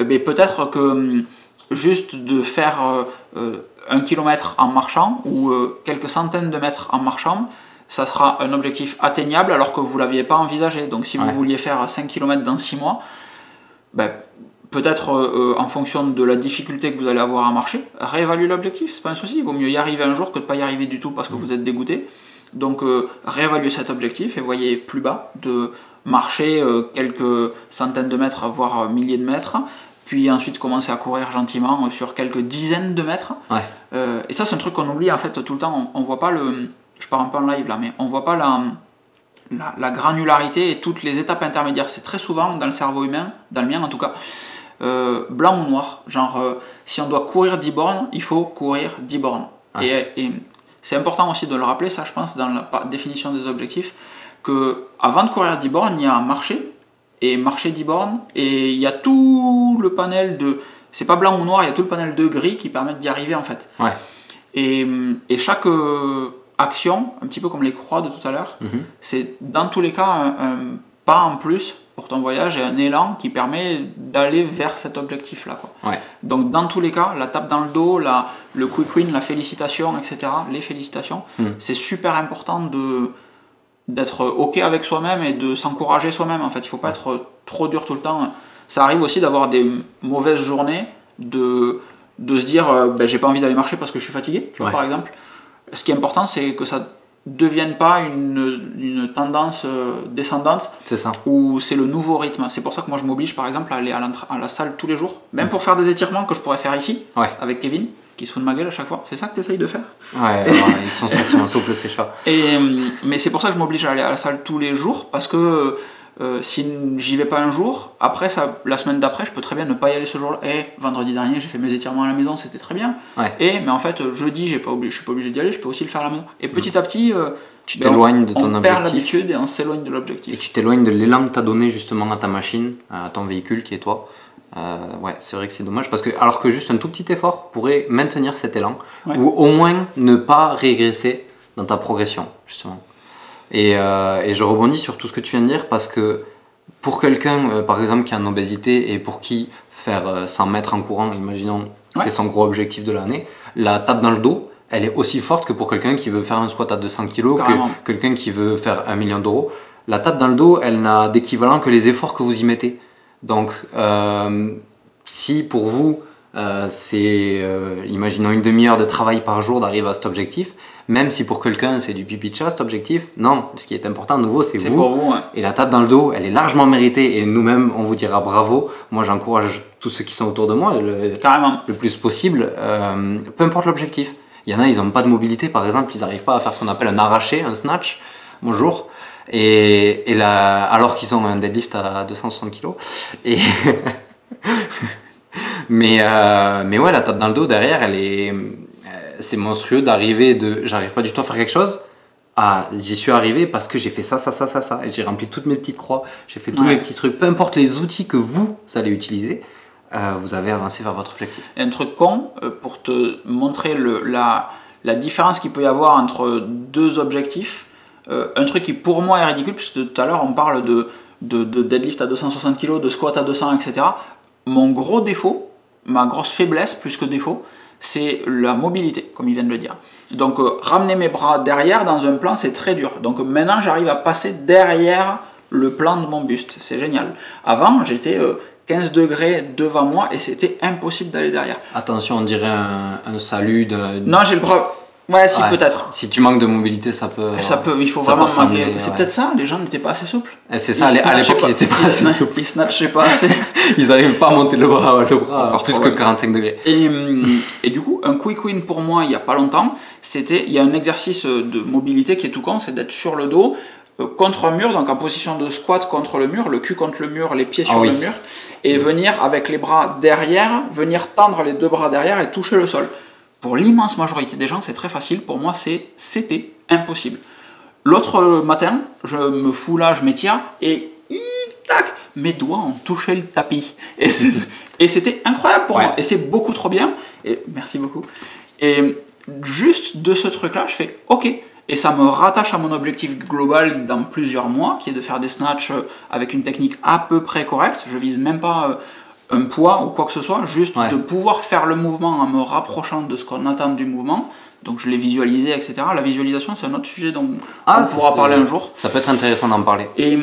eh peut-être que hum, juste de faire euh, un kilomètre en marchant ou euh, quelques centaines de mètres en marchant, ça sera un objectif atteignable alors que vous ne l'aviez pas envisagé. Donc si Ouais. vous vouliez faire 5 km dans 6 mois, ben, peut-être euh, euh, en fonction de la difficulté que vous allez avoir à marcher, réévaluer l'objectif, c'est pas un souci. Il vaut mieux y arriver un jour que de pas y arriver du tout parce que vous êtes dégoûté. Donc euh, réévaluer cet objectif et voyez plus bas de marcher quelques centaines de mètres, voire milliers de mètres, puis ensuite commencer à courir gentiment euh, sur quelques dizaines de mètres. Ouais. Euh, et ça c'est un truc qu'on oublie en fait tout le temps. On, on voit pas le, je pars un peu en live là, mais on voit pas la, la, la granularité et toutes les étapes intermédiaires. C'est très souvent dans le cerveau humain, dans le mien en tout cas, euh, blanc ou noir. Genre, euh, si on doit courir 10 bornes, il faut courir 10 bornes. Ouais. Et, et c'est important aussi de le rappeler, ça je pense, dans la définition des objectifs, que avant de courir 10 bornes, il y a marcher, et marcher 10 bornes, et il y a tout le panel de... C'est pas blanc ou noir, il y a tout le panel de gris qui permettent d'y arriver en fait. Ouais. Et, et chaque euh, action, un petit peu comme les croix de tout à l'heure, Mhm. c'est dans tous les cas un, un pas en plus pour ton voyage et un élan qui permet d'aller vers cet objectif là. Quoi. Ouais. Donc dans tous les cas, la tape dans le dos, la, le quick win, la félicitation, etc., les félicitations, Mhm. c'est super important de d'être ok avec soi-même et de s'encourager soi-même en fait. Il faut pas être trop dur tout le temps. Ça arrive aussi d'avoir des mauvaises journées, de, de se dire euh, ben, j'ai pas envie d'aller marcher parce que je suis fatigué, tu vois, Ouais. par exemple. Ce qui est important, c'est que ça devienne pas une, une tendance euh, descendante C'est ça. où c'est le nouveau rythme. C'est pour ça que moi je m'oblige par exemple à aller à, la salle tous les jours, même pour faire des étirements que je pourrais faire ici Ouais. avec Kevin, qui se fout de ma gueule à chaque fois. C'est ça que tu essayes de faire? Ouais, ils sont souples ces chats. et, euh, mais c'est pour ça que je m'oblige à aller à la salle tous les jours, parce que euh, si j'y vais pas un jour, après ça, la semaine d'après, je peux très bien ne pas y aller ce jour-là. Et vendredi dernier, j'ai fait mes étirements à la maison, c'était très bien. Ouais. Et mais en fait, jeudi, j'ai pas obligé, je suis pas obligé d'y aller, je peux aussi le faire à la maison. Et petit à petit, euh, tu Ben, t'éloignes de ton on perd objectif. l'habitude et on s'éloigne de Et l'objectif. tu t'éloignes de l'élan que tu as donné justement à ta machine, à ton véhicule qui est toi. Euh, ouais, c'est vrai que c'est dommage parce que alors que juste un tout petit effort pourrait maintenir cet élan Ouais. ou au moins ne pas régresser dans ta progression justement. Et, euh, et je rebondis sur tout ce que tu viens de dire parce que pour quelqu'un euh, par exemple qui a une obésité et pour qui faire euh, 100 mètres en courant, imaginons Ouais. c'est son gros objectif de l'année, la tape dans le dos, elle est aussi forte que pour quelqu'un qui veut faire un squat à 200 kg, que quelqu'un qui veut faire un million d'euros. La tape dans le dos, elle n'a d'équivalent que les efforts que vous y mettez. Donc, euh, si pour vous, euh, c'est, euh, imaginons, une demi-heure de travail par jour d'arriver à cet objectif, même si pour quelqu'un c'est du pipi de chat cet objectif, non, ce qui est important à nouveau, c'est C'est vous. pour vous. ouais. Et la tape dans le dos, elle est largement méritée et nous-mêmes, on vous dira bravo. Moi, j'encourage tous ceux qui sont autour de moi le, Carrément. le plus possible, peu importe l'objectif. Il y en a, ils n'ont pas de mobilité, par exemple, ils n'arrivent pas à faire ce qu'on appelle un arraché, un snatch. Bonjour. Et, alors qu'ils ont un deadlift à 260 kg. Et mais, euh, mais ouais, la tape dans le dos derrière, elle est, euh, c'est monstrueux d'arriver de, j'arrive pas du tout à faire quelque chose. Ah, j'y suis arrivé parce que j'ai fait ça, ça, ça, ça, ça, et j'ai rempli toutes mes petites croix, j'ai fait tous Ouais. mes petits trucs, peu importe les outils que vous allez utiliser, euh, vous avez avancé vers votre objectif. Un truc con, pour te montrer le, la, la différence qu'il peut y avoir entre deux objectifs, euh, un truc qui pour moi est ridicule, puisque tout à l'heure on parle de, de, de deadlift à 260 kg, de squat à 200, etc. Mon gros défaut, ma grosse faiblesse plus que défaut, c'est la mobilité, comme il vient de le dire. Donc euh, ramener mes bras derrière dans un plan, c'est très dur. Donc maintenant j'arrive à passer derrière le plan de mon buste, c'est génial. Avant j'étais euh, 15 degrés devant moi et c'était impossible d'aller derrière. Attention, on dirait un, un salut de. Non, j'ai le bras. Ouais, si, Ouais. peut-être. Si tu manques de mobilité, ça peut. Ça peut, il faut vraiment manquer. C'est ouais. peut-être ça, les gens n'étaient pas assez souples. Et C'est ça, Ils à l'époque, ils étaient pas assez ils sna- souples. Ils snatchaient pas assez. Ils n'arrivaient pas à monter le bras, le bras Encore plus que ouais. 45 degrés. Et, hum, et du coup, un quick win pour moi il n'y a pas longtemps, c'était il y a un exercice de mobilité qui est tout con, c'est d'être sur le dos, euh, contre un mur, donc en position de squat contre le mur, le cul contre le mur, les pieds sur Ah oui. le mur, et venir avec les bras derrière, venir tendre les deux bras derrière et toucher le sol. Pour l'immense majorité des gens, c'est très facile. Pour moi, c'est c'était impossible. L'autre matin, je me fous là, je m'étire et tac, mes doigts ont touché le tapis. Et, c'était incroyable pour Ouais. moi. Et c'est beaucoup trop bien. Et merci beaucoup. Et juste de ce truc-là, je fais OK. Et ça me rattache à mon objectif global dans plusieurs mois, qui est de faire des snatchs euh, avec une technique à peu près correcte. Je vise même pas euh, un poids ou quoi que ce soit, juste Ouais. de pouvoir faire le mouvement en me rapprochant de ce qu'on attend du mouvement. Donc je l'ai visualisé, etc. La visualisation, c'est un autre sujet dont Ah, on pourra parler un jour. Ça peut être intéressant d'en parler. Et,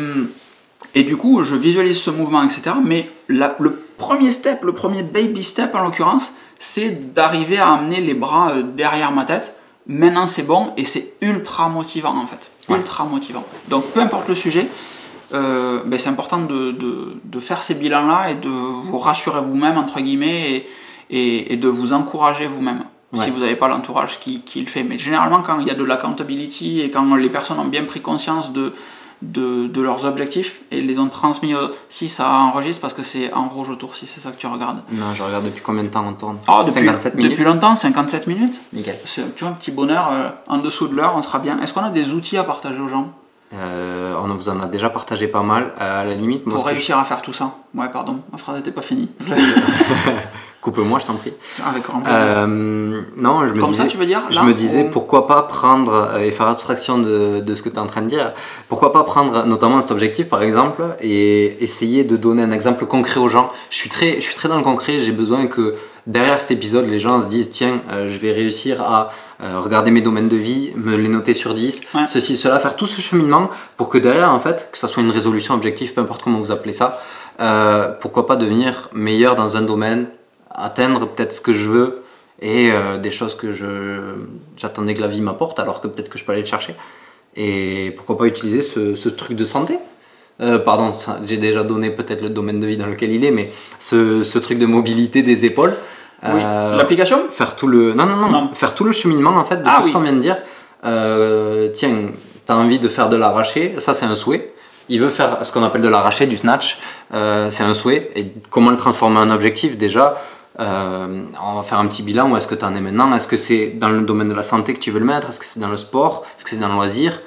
et du coup, je visualise ce mouvement, etc. Mais la- le premier step, le premier baby step en l'occurrence, c'est d'arriver à amener les bras euh, derrière ma tête. Maintenant, c'est bon et c'est ultra motivant en fait. Ouais. Ultra motivant. Donc, peu importe le sujet, euh, ben, c'est important de, de- de faire ces bilans-là et de vous rassurer vous-même, entre guillemets, et, et- et de vous encourager vous-même. Ouais. Si vous n'avez pas l'entourage qui, qui le fait. Mais généralement, quand il y a de l'accountability et quand les personnes ont bien pris conscience de, de, de leurs objectifs et les ont transmis, si ça enregistre, parce que c'est en rouge autour, si c'est ça que tu regardes. Non, je regarde depuis combien de temps on tourne Ah, depuis, 57 minutes. depuis longtemps, 57 minutes. Nickel. Tu vois, un petit bonheur euh, en dessous de l'heure, on sera bien. Est-ce qu'on a des outils à partager aux gens? Euh, on vous en a déjà partagé pas mal. Euh, à la limite, moi, pour je- réussir à faire tout ça Ouais, pardon, ma phrase n'était pas finie. coupe-moi, je t'en prie. Avec grand plaisir. Euh, non, je me Comme disais, ça, tu veux dire je là, me disais ou- pourquoi pas prendre et faire abstraction de, de ce que tu es en train de dire. Pourquoi pas prendre notamment cet objectif par exemple et essayer de donner un exemple concret aux gens. Je suis très, je suis très dans le concret. J'ai besoin que derrière cet épisode, les gens se disent tiens, euh, je vais réussir à euh, regarder mes domaines de vie, me les noter sur 10, Ouais. ceci, cela, faire tout ce cheminement pour que derrière en fait, que ça soit une résolution objective, peu importe comment vous appelez ça, euh, pourquoi pas devenir meilleur dans un domaine, atteindre peut-être ce que je veux et euh, des choses que je j'attendais que la vie m'apporte alors que peut-être que je peux aller le chercher. Et pourquoi pas utiliser ce, ce truc de santé Euh, Pardon, j'ai déjà donné peut-être le domaine de vie dans lequel il est, mais ce, ce truc de mobilité des épaules. Oui. euh, L'application faire tout le non non non, Non. faire tout le cheminement en fait de Ah tout oui. ce qu'on vient de dire Euh, tiens t'as envie de faire de l'arraché ça c'est un souhait il veut faire ce qu'on appelle de l'arraché du snatch euh, c'est un souhait et comment le transformer en objectif déjà euh, on va faire un petit bilan où est-ce que tu en es maintenant? Est-ce que c'est dans le domaine de la santé que tu veux le mettre? Est-ce que c'est dans le sport? Est-ce que c'est dans le loisir?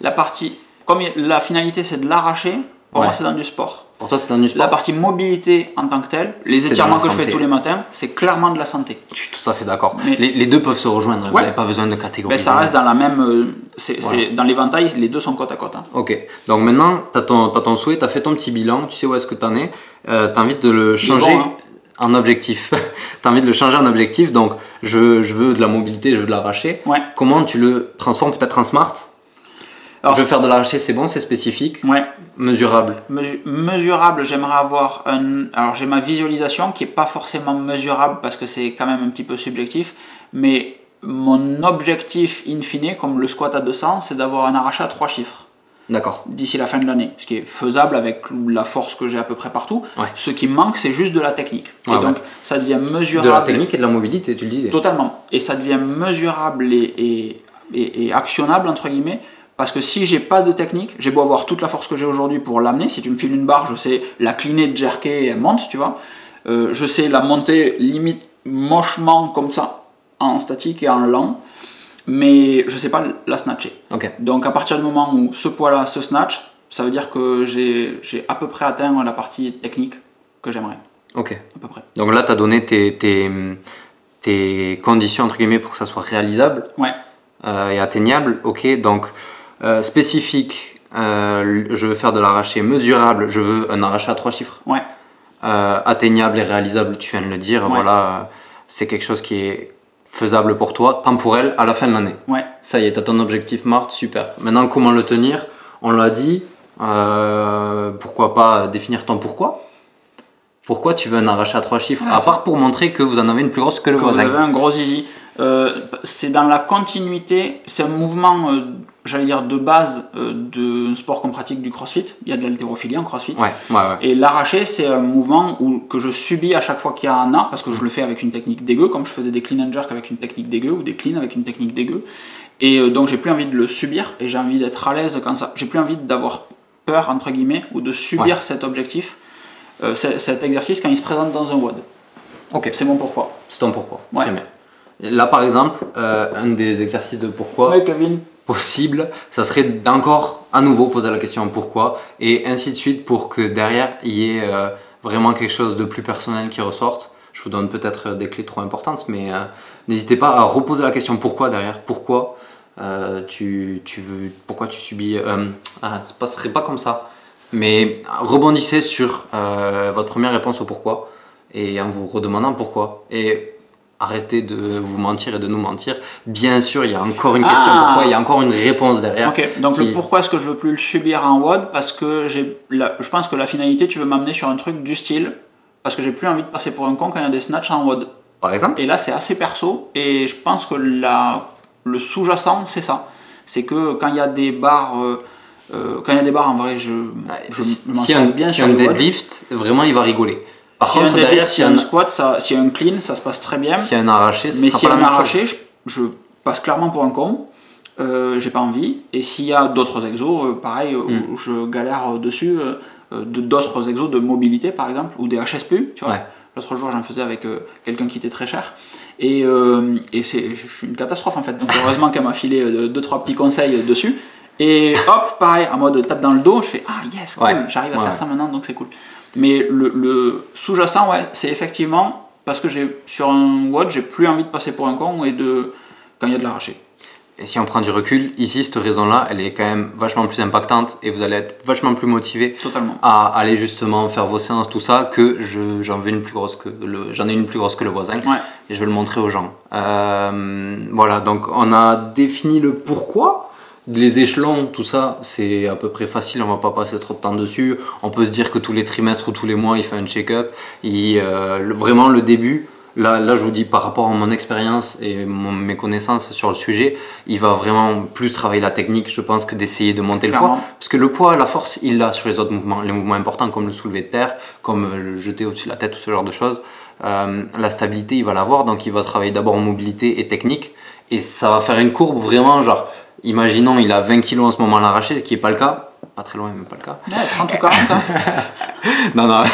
La partie, comme la finalité c'est de l'arracher, pour Ouais. moi c'est dans du sport. Pour toi, c'est du sport La partie mobilité en tant que telle, les étirements que je fais tous les matins, c'est clairement de la santé. Je suis tout à fait d'accord. Les, les deux peuvent se rejoindre, vous Ouais. n'avez pas besoin de catégorie. Ben, ça reste dans la même. euh, c'est, Voilà. c'est- dans l'éventail, les deux sont côte à côte. hein. Ok, donc maintenant, tu as, ton souhait, tu as fait ton petit bilan, tu sais où est-ce que tu en es, tu as envie de le changer bon, hein. en objectif. tu as envie de le changer en objectif, donc je veux, je veux de la mobilité, je veux de l'arracher. Ouais. Comment tu le transformes peut-être en smart? Alors, Je veux faire de l'arraché, c'est bon, c'est spécifique, Ouais. mesurable. Mesu- mesurable, j'aimerais avoir un. Alors j'ai ma visualisation qui est pas forcément mesurable parce que c'est quand même un petit peu subjectif, mais mon objectif in fine, comme le squat à 200, c'est d'avoir un arraché à trois chiffres D'accord. d'ici la fin de l'année, ce qui est faisable avec la force que j'ai à peu près partout. Ouais. Ce qui manque, c'est juste de la technique. Ouais, et donc ça devient mesurable. De la technique et de la mobilité, tu le disais. Totalement. Et ça devient mesurable et, et, et- et actionnable, entre guillemets, parce que si j'ai pas de technique, j'ai beau avoir toute la force que j'ai aujourd'hui pour l'amener, si tu me files une barre, je sais la cliner, de jerker, elle monte, tu vois. Euh, je sais la monter limite mochement comme ça, en statique et en lent, mais je sais pas la snatcher. Ok, Donc à partir du moment où ce poids-là se snatch, ça veut dire que j'ai j'ai à peu près atteint la partie technique que j'aimerais, ok. à peu près. Donc là, tu as donné tes, tes, tes conditions, entre guillemets, pour que ça soit réalisable. Ouais. euh, et atteignable. Ok, donc euh, spécifique, euh, je veux faire de l'arraché mesurable, je veux un arraché à trois chiffres. Ouais. Euh, atteignable et réalisable, tu viens de le dire, Ouais. voilà, c'est quelque chose qui est faisable pour toi, temporel, à la fin de l'année. Ouais. Ça y est, tu as ton objectif Mart, super. Maintenant, comment le tenir? On l'a dit, pourquoi pas définir ton pourquoi? Pourquoi tu veux un arraché à trois chiffres? À part pour montrer que vous en avez une plus grosse que le que vous avez un gros zizi. Euh, c'est dans la continuité, c'est un mouvement, euh, j'allais dire, de base euh, de sport qu'on pratique du crossfit. Il y a de l'haltérophilie en crossfit. Ouais, ouais, ouais. Et l'arraché, c'est un mouvement où, que je subis à chaque fois qu'il y a un A, parce que je le fais avec une technique dégueu, comme je faisais des clean and jerk avec une technique dégueu, ou des clean avec une technique dégueu. Et euh, donc j'ai plus envie de le subir, et j'ai envie d'être à l'aise quand ça. J'ai plus envie d'avoir peur, entre guillemets, ou de subir cet objectif, cet exercice quand il se présente dans un WOD. Ok. C'est bon pourquoi. C'est ton pourquoi. Ouais. Très bien. Là, par exemple, euh, un des exercices de pourquoi Ouais, Kevin. possible, ça serait d'encore à nouveau poser la question pourquoi et ainsi de suite pour que derrière il y ait euh, vraiment quelque chose de plus personnel qui ressorte. Je vous donne peut-être des clés trop importantes, mais euh, n'hésitez pas à reposer la question pourquoi derrière. Pourquoi tu, tu veux, pourquoi tu subis. Ah, ça passerait pas comme ça. Mais rebondissez sur votre première réponse au pourquoi et en vous redemandant pourquoi. Et arrêtez de vous mentir et de nous mentir. Bien sûr, il y a encore une question Ah. pourquoi, il y a encore une réponse derrière. Ok, donc qui- le pourquoi est-ce que je veux plus le subir en WOD? Parce que j'ai la- je pense que la finalité, tu veux m'amener sur un truc du style, parce que j'ai plus envie de passer pour un con quand il y a des snatchs en WOD. Par exemple Et là, c'est assez perso, et je pense que la, le sous-jacent, c'est ça. C'est que quand il y a des barres, euh, euh, quand il y a des barres, en vrai, je, je, si un, bien si sur un WOD. deadlift, vraiment il va rigoler. Par contre, deadlift, derrière, s'il y a un squat, ça- s'il y a un clean, ça se passe très bien. s'il y a un arraché, ce Mais s'il y a un arraché, je, je passe clairement pour un con. Euh, j'ai pas envie. Et s'il y a d'autres exos, euh, pareil, Mm. où je galère euh, dessus, euh, de- d'autres exos de mobilité par exemple, ou des HSPU, tu vois. Ouais. L'autre jour, j'en faisais avec quelqu'un qui était très cher. Et, et c'est, je suis une catastrophe en fait. Donc heureusement qu'elle m'a filé euh, deux, trois petits conseils dessus. Et hop, pareil, en mode tape dans le dos, je fais Ah yes, cool, Ouais. j'arrive à Ouais, faire ça maintenant, donc c'est cool. Mais le, le sous-jacent, ouais, c'est effectivement parce que j'ai sur un WOD, j'ai plus envie de passer pour un con et de quand il y a de l'arraché. Et si on prend du recul, ici, cette raison-là, elle est quand même vachement plus impactante et vous allez être vachement plus motivé Totalement. à aller justement faire vos séances, tout ça, que je, j'en veux une plus grosse que le, j'en ai une plus grosse que le voisin Ouais. et je veux le montrer aux gens. Euh, voilà, donc on a défini le pourquoi. Les échelons, tout ça, c'est à peu près facile, on va pas passer trop de temps dessus. On peut se dire que tous les trimestres ou tous les mois, il fait un check-up. Euh, vraiment, le début, là, là, je vous dis par rapport à mon expérience et mon- mes connaissances sur le sujet, il va vraiment plus travailler la technique, je pense, que d'essayer de monter le poids. Parce que le poids, la force, il l'a sur les autres mouvements. Les mouvements importants comme le soulevé de terre, comme euh, le jeter au-dessus de la tête ou ce genre de choses. Euh, la stabilité, il va l'avoir. Donc, il va travailler d'abord en mobilité et technique. Et ça va faire une courbe vraiment genre, imaginons, il a 20 kg en ce moment à l'arraché, ce qui n'est pas le cas. Pas très loin, mais pas le cas. Ouais, 30 ou 40, hein. Non, non,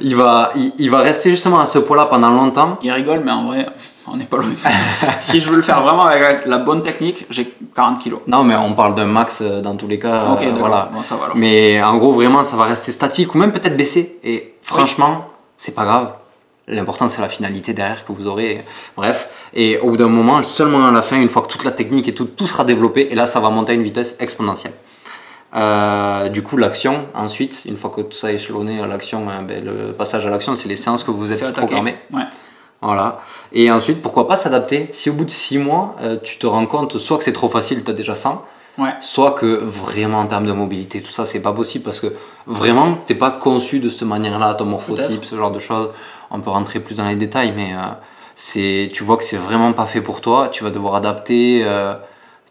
il va, il, il va rester justement à ce poids-là pendant longtemps. Il rigole, mais en vrai, on n'est pas loin. si je veux le faire vraiment avec la bonne technique, j'ai 40 kilos. Non, mais on parle d'un max euh, dans tous les cas. Ok, euh, voilà. Bon, ça va alors. Mais en gros, vraiment, ça va rester statique ou même peut-être baisser. Et franchement, c'est pas grave. L'important, c'est la finalité derrière que vous aurez. Bref. Et au bout d'un moment, seulement à la fin, une fois que toute la technique et tout, tout sera développé, et là, ça va monter à une vitesse exponentielle. Euh, du coup, l'action, ensuite, une fois que tout ça est échelonné, l'action, hein, ben, le passage à l'action, c'est les séances que vous êtes attaqué. programmés. Ouais. Voilà. Et ensuite, pourquoi pas s'adapter? Si au bout de 6 mois, euh, tu te rends compte soit que c'est trop facile, tu as déjà 100, Ouais. soit que vraiment en termes de mobilité, tout ça, c'est pas possible parce que vraiment, t'es pas conçu de cette manière-là, ton morphotype, ce genre de choses. On peut rentrer plus dans les détails, mais euh, c'est, tu vois que c'est vraiment pas fait pour toi. Tu vas devoir adapter euh,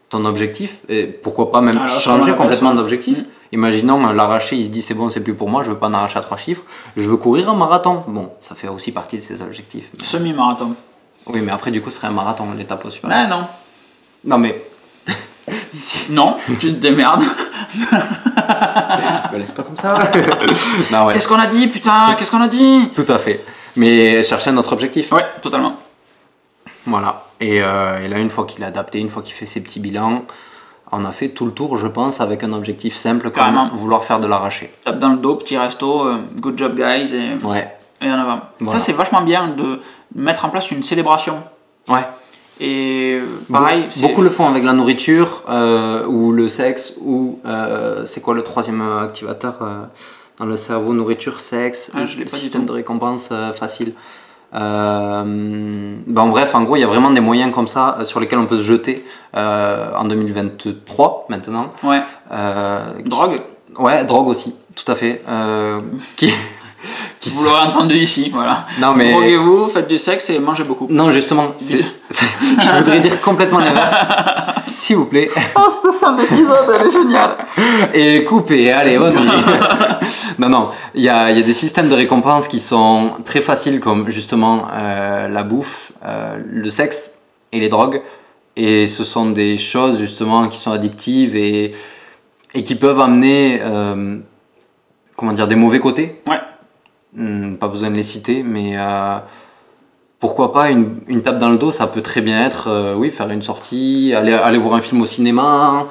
ton objectif et pourquoi pas même Alors, ça changer complètement d'objectif. Imaginons euh, l'arracher, il se dit c'est bon, c'est plus pour moi, je veux pas en arracher à trois chiffres, je veux courir un marathon. Bon, ça fait aussi partie de ses objectifs. Semi-marathon. Oui, mais après, du coup, ce serait un marathon, l'étape au super. Mais non. Non, mais. Non, tu te démerdes. Me laisse pas comme ça. ouais. Qu'est-ce qu'on a dit, putain Qu'est-ce qu'on a dit Tout à fait. Mais chercher un autre objectif. Ouais, totalement. Voilà. Et, euh, et là, une fois qu'il est adapté, une fois qu'il fait ses petits bilans, on a fait tout le tour, je pense, avec un objectif simple comme Carrément. vouloir faire de l'arraché. Tape dans le dos, petit resto, euh, good job guys, et, Ouais. et en avant. Voilà. Ça, c'est vachement bien de mettre en place une célébration. Ouais. Et pareil, Be- Beaucoup le font avec la nourriture, euh, ou le sexe, ou euh, c'est quoi le troisième euh, activateur euh, dans le cerveau? Nourriture, sexe, Ah, je système de récompense facile. Ben, bref, en gros, il y a vraiment des moyens comme ça sur lesquels on peut se jeter en 2023 maintenant. Ouais. Qui- Drogue, Ouais, drogue aussi, tout à fait. Qui, qui vous l'aurez entendu ici, voilà. Non, mais. Droguez-vous, faites du sexe et mangez beaucoup. Non, justement, je voudrais dire complètement l'inverse. S'il vous plaît. Oh, cette fin d'épisode, elle est géniale. Et coupez, allez, on y. Non, non, il y a, il y a des systèmes de récompense qui sont très faciles, comme justement euh, la bouffe, euh, le sexe et les drogues. Et ce sont des choses justement qui sont addictives et, et qui peuvent amener, euh, comment dire, des mauvais côtés. Ouais. Hmm, pas besoin de les citer, mais euh, pourquoi pas une, une tape dans le dos, ça peut très bien être, euh, oui, faire une sortie, aller, aller voir un film au cinéma.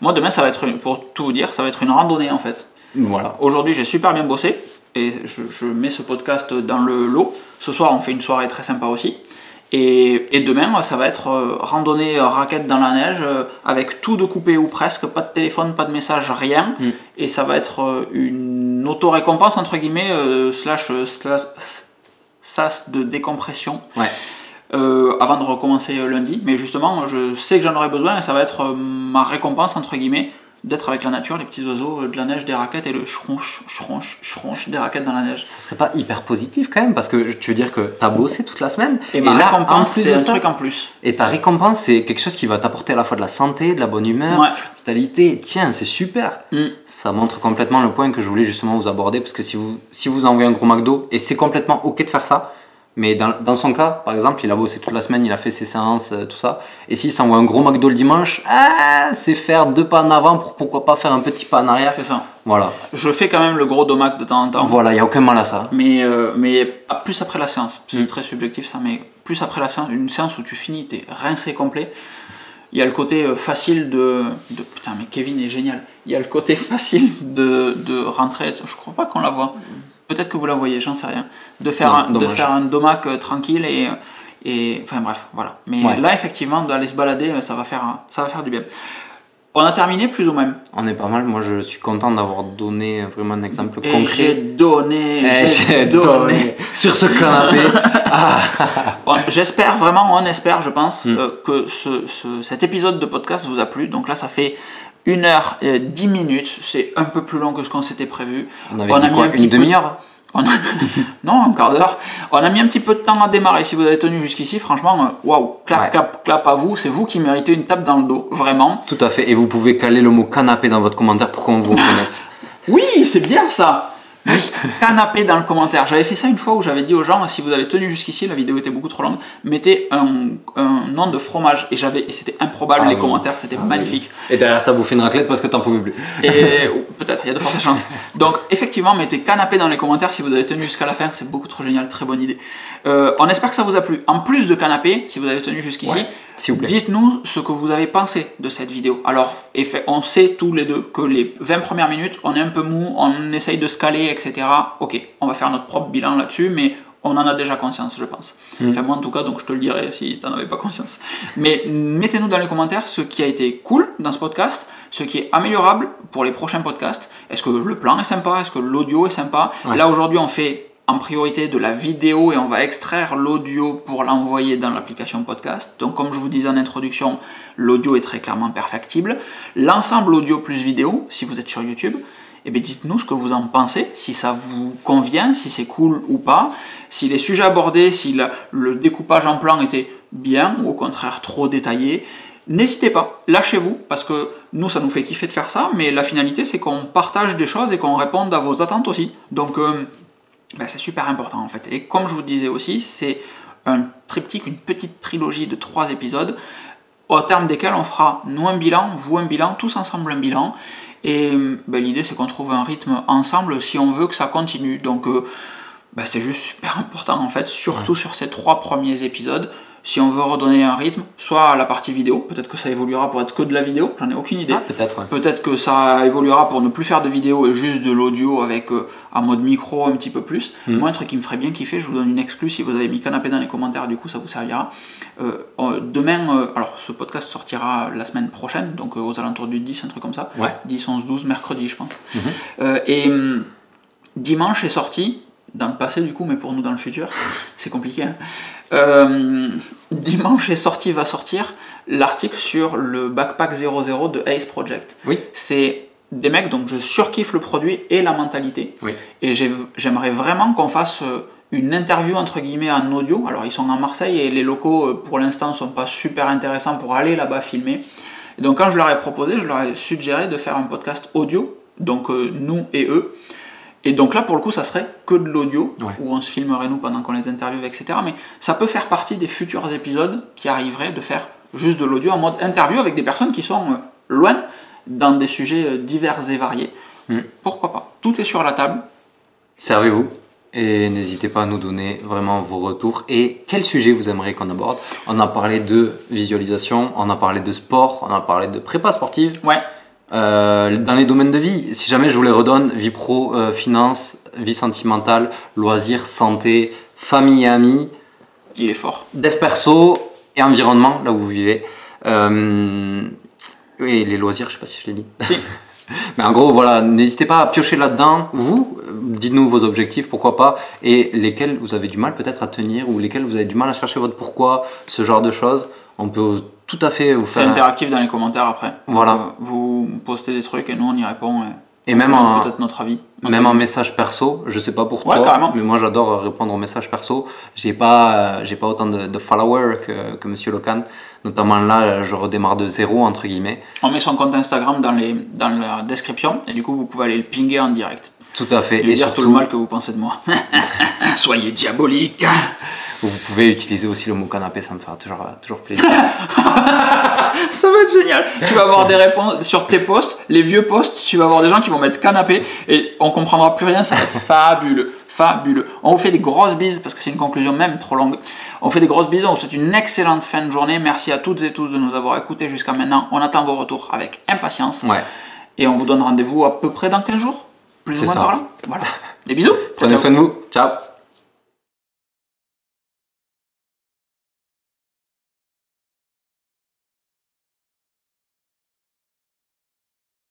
Moi, demain, ça va être, pour tout vous dire, ça va être une randonnée en fait. Voilà. Aujourd'hui, j'ai super bien bossé et je, je mets ce podcast dans le lot. Ce soir, on fait une soirée très sympa aussi. Et, et demain, ça va être euh, randonnée euh, raquette dans la neige euh, avec tout de coupé ou presque, pas de téléphone, pas de message, rien. Mm. Et ça va être euh, une auto-récompense entre guillemets, euh, slash, euh, slash sas de décompression. Ouais. euh, avant de recommencer euh, lundi. Mais justement, je sais que j'en aurai besoin et ça va être euh, ma récompense, entre guillemets, d'être avec la nature, les petits oiseaux, euh, de la neige, des raquettes et le chronche, chronche, chronche des raquettes dans la neige. Ça serait pas hyper positif quand même parce que tu veux dire que t'as bossé toute la semaine Et ma là en récompense, c'est un ça truc en plus. et ta récompense c'est quelque chose qui va t'apporter à la fois de la santé, de la bonne humeur, Ouais. de la vitalité. Tiens, c'est super. Mm. Ça montre complètement le point que je voulais justement vous aborder parce que si vous si vous envoyez un gros McDo et c'est complètement ok de faire ça, mais dans, dans son cas, par exemple, il a bossé toute la semaine, il a fait ses séances, euh, tout ça. Et s'il s'envoie un gros McDo le dimanche, ah, c'est faire deux pas en avant pour pourquoi pas faire un petit pas en arrière. C'est ça. Voilà. Je fais quand même le gros domac de temps en temps. Voilà, il y a aucun mal à ça. Mais, euh, mais plus après la séance, c'est Mm. très subjectif ça, mais plus après la séance, une séance où tu finis, t'es rincé complet, il y a le côté euh, facile de, de- Putain, mais Kevin est génial. Il y a le côté facile de, de rentrer, je crois pas qu'on la voit. Peut-être que vous la voyez, j'en sais rien. De faire, Non, un, de faire un domac euh, tranquille et, et. Enfin bref, voilà. Mais Ouais. là, effectivement, d'aller se balader, euh, ça va, faire, ça va faire du bien. On a terminé plus ou même. On est pas mal. Moi, je suis content d'avoir donné vraiment un exemple Et j'ai concret. donné. Eh, j'ai donné sur ce canapé. Bon, J'espère vraiment, on espère, je pense, Mm. euh, que ce, ce- cet épisode de podcast vous a plu. Donc là, ça fait 1 heure et 10 minutes. C'est un peu plus long que ce qu'on s'était prévu. On avait On dit a mis un Une demi-heure On a- non, un quart d'heure. On a mis un petit peu de temps à démarrer. Si vous avez tenu jusqu'ici, franchement, euh, waouh, clap, Ouais. clap, clap à vous. C'est vous qui méritez une tape dans le dos, vraiment. Tout à fait. Et vous pouvez caler le mot canapé dans votre commentaire pour qu'on vous reconnaisse. Oui, c'est bien ça. Canapé dans le commentaire. J'avais fait ça une fois où j'avais dit aux gens, si vous avez tenu jusqu'ici, la vidéo était beaucoup trop longue, mettez un, un nom de fromage. Et j'avais, et c'était improbable Ah les oui. commentaires, c'était Ah oui. magnifique. Et derrière, t'as bouffé une raclette parce que t'en pouvais plus. Et peut-être, il y a de fortes chances. Donc effectivement, mettez canapé dans les commentaires si vous avez tenu jusqu'à la fin, c'est beaucoup trop génial, très bonne idée. Euh, on espère que ça vous a plu. En plus de canapé, si vous avez tenu jusqu'ici, Ouais, dites-nous ce que vous avez pensé de cette vidéo. Alors, on sait tous les deux que les 20 premières minutes, on est un peu mou, on essaye de se caler, etc. Ok, on va faire notre propre bilan là-dessus, mais on en a déjà conscience, je pense. Enfin, moi en tout cas, donc je te le dirai si tu n'en avais pas conscience. Mais mettez-nous dans les commentaires ce qui a été cool dans ce podcast, ce qui est améliorable pour les prochains podcasts. Est-ce que le plan est sympa? Est-ce que l'audio est sympa? Ouais. Là aujourd'hui, on fait en priorité de la vidéo et on va extraire l'audio pour l'envoyer dans l'application podcast. Donc comme je vous disais en introduction, l'audio est très clairement perfectible. L'ensemble audio plus vidéo, si vous êtes sur YouTube, eh dites-nous ce que vous en pensez, si ça vous convient, si c'est cool ou pas, si les sujets abordés, si le découpage en plan était bien ou au contraire trop détaillé. N'hésitez pas, lâchez-vous, parce que nous, ça nous fait kiffer de faire ça, mais la finalité, c'est qu'on partage des choses et qu'on réponde à vos attentes aussi. Donc, euh, ben, c'est super important en fait. Et comme je vous disais aussi, c'est un triptyque, une petite trilogie de trois épisodes, au terme desquels on fera nous un bilan, vous un bilan, tous ensemble un bilan. Et ben, l'idée c'est qu'on trouve un rythme ensemble si on veut que ça continue. Donc euh, ben, c'est juste super important en fait, surtout sur ces trois premiers épisodes. Si on veut redonner un rythme, soit à la partie vidéo, peut-être que ça évoluera pour être que de la vidéo, j'en ai aucune idée. Ah, peut-être, ouais. Peut-être que ça évoluera pour ne plus faire de vidéo et juste de l'audio avec euh, un mode micro un petit peu plus. Mhm. Moi, un truc qui me ferait bien kiffer, je vous donne une exclue si vous avez mis canapé dans les commentaires, du coup ça vous servira. Euh, euh, demain, euh, alors ce podcast sortira la semaine prochaine, donc aux alentours du 10, un truc comme ça. Ouais. 10, 11, 12, mercredi, je pense. Mhm. Et hum, dimanche est sorti, dans le passé du coup, mais pour nous dans le futur, c'est compliqué. hein. Euh, dimanche est sorti, va sortir l'article sur le Backpack 00 de Ace Project. Oui. C'est des mecs, donc je surkiffe le produit et la mentalité. Oui. Et j'ai- j'aimerais vraiment qu'on fasse euh, une interview entre guillemets en audio. Alors ils sont à Marseille et les locaux euh, pour l'instant sont pas super intéressants pour aller là-bas filmer. Et donc quand je leur ai proposé, je leur ai suggéré de faire un podcast audio, donc euh, nous et eux. Et donc là pour le coup ça serait que de l'audio, Ouais. où on se filmerait nous pendant qu'on les interviewe, etc. Mais ça peut faire partie des futurs épisodes qui arriveraient de faire juste de l'audio en mode interview avec des personnes qui sont euh, loin dans des sujets euh, divers et variés. Mm. Pourquoi pas? Tout est sur la table. Servez-vous et n'hésitez pas à nous donner vraiment vos retours et quel sujet vous aimeriez qu'on aborde? On a parlé de visualisation, on a parlé de sport, on a parlé de prépa sportive. Ouais, Euh, dans les domaines de vie, si jamais je vous les redonne, vie pro, euh, finance, vie sentimentale, loisirs, santé, famille et amis, il est fort. dev perso et environnement, là où vous vivez. Euh, et les loisirs, je sais pas si je l'ai dit. Si. Mais en gros, voilà, n'hésitez pas à piocher là-dedans. Vous, euh, dites-nous vos objectifs, pourquoi pas, et lesquels vous avez du mal peut-être à tenir, ou lesquels vous avez du mal à chercher votre pourquoi, ce genre de choses. On peut tout à fait vous C'est interactif dans les commentaires après. Voilà. Donc, euh, vous postez des trucs et nous on y répond. Et, même en, peut-être notre avis. Même en message perso, je sais pas pour Ouais, toi, carrément. mais moi j'adore répondre aux messages perso. J'ai pas, euh, j'ai pas autant de, de followers que, que Monsieur Locan. Notamment là, je redémarre de zéro entre guillemets. On met son compte Instagram dans, les, dans la description et du coup vous pouvez aller le pinguer en direct. Tout à fait. Et surtout, tout le mal que vous pensez de moi. Soyez diabolique vous pouvez utiliser aussi le mot canapé, ça me fera toujours, toujours plaisir. Ça va être génial. Tu vas avoir des réponses sur tes posts, les vieux posts, tu vas avoir des gens qui vont mettre canapé et on comprendra plus rien, ça va être fabuleux. Fabuleux. On vous fait des grosses bises parce que c'est une conclusion même trop longue. On vous fait des grosses bises, on vous souhaite une excellente fin de journée. Merci à toutes et tous de nous avoir écoutés jusqu'à maintenant. On attend vos retours avec impatience ouais. et on vous donne rendez-vous à peu près dans 15 jours. Plus ou C'est moins ça. par là? Voilà. Des bisous. Prenez ciao. soin de vous. Ciao.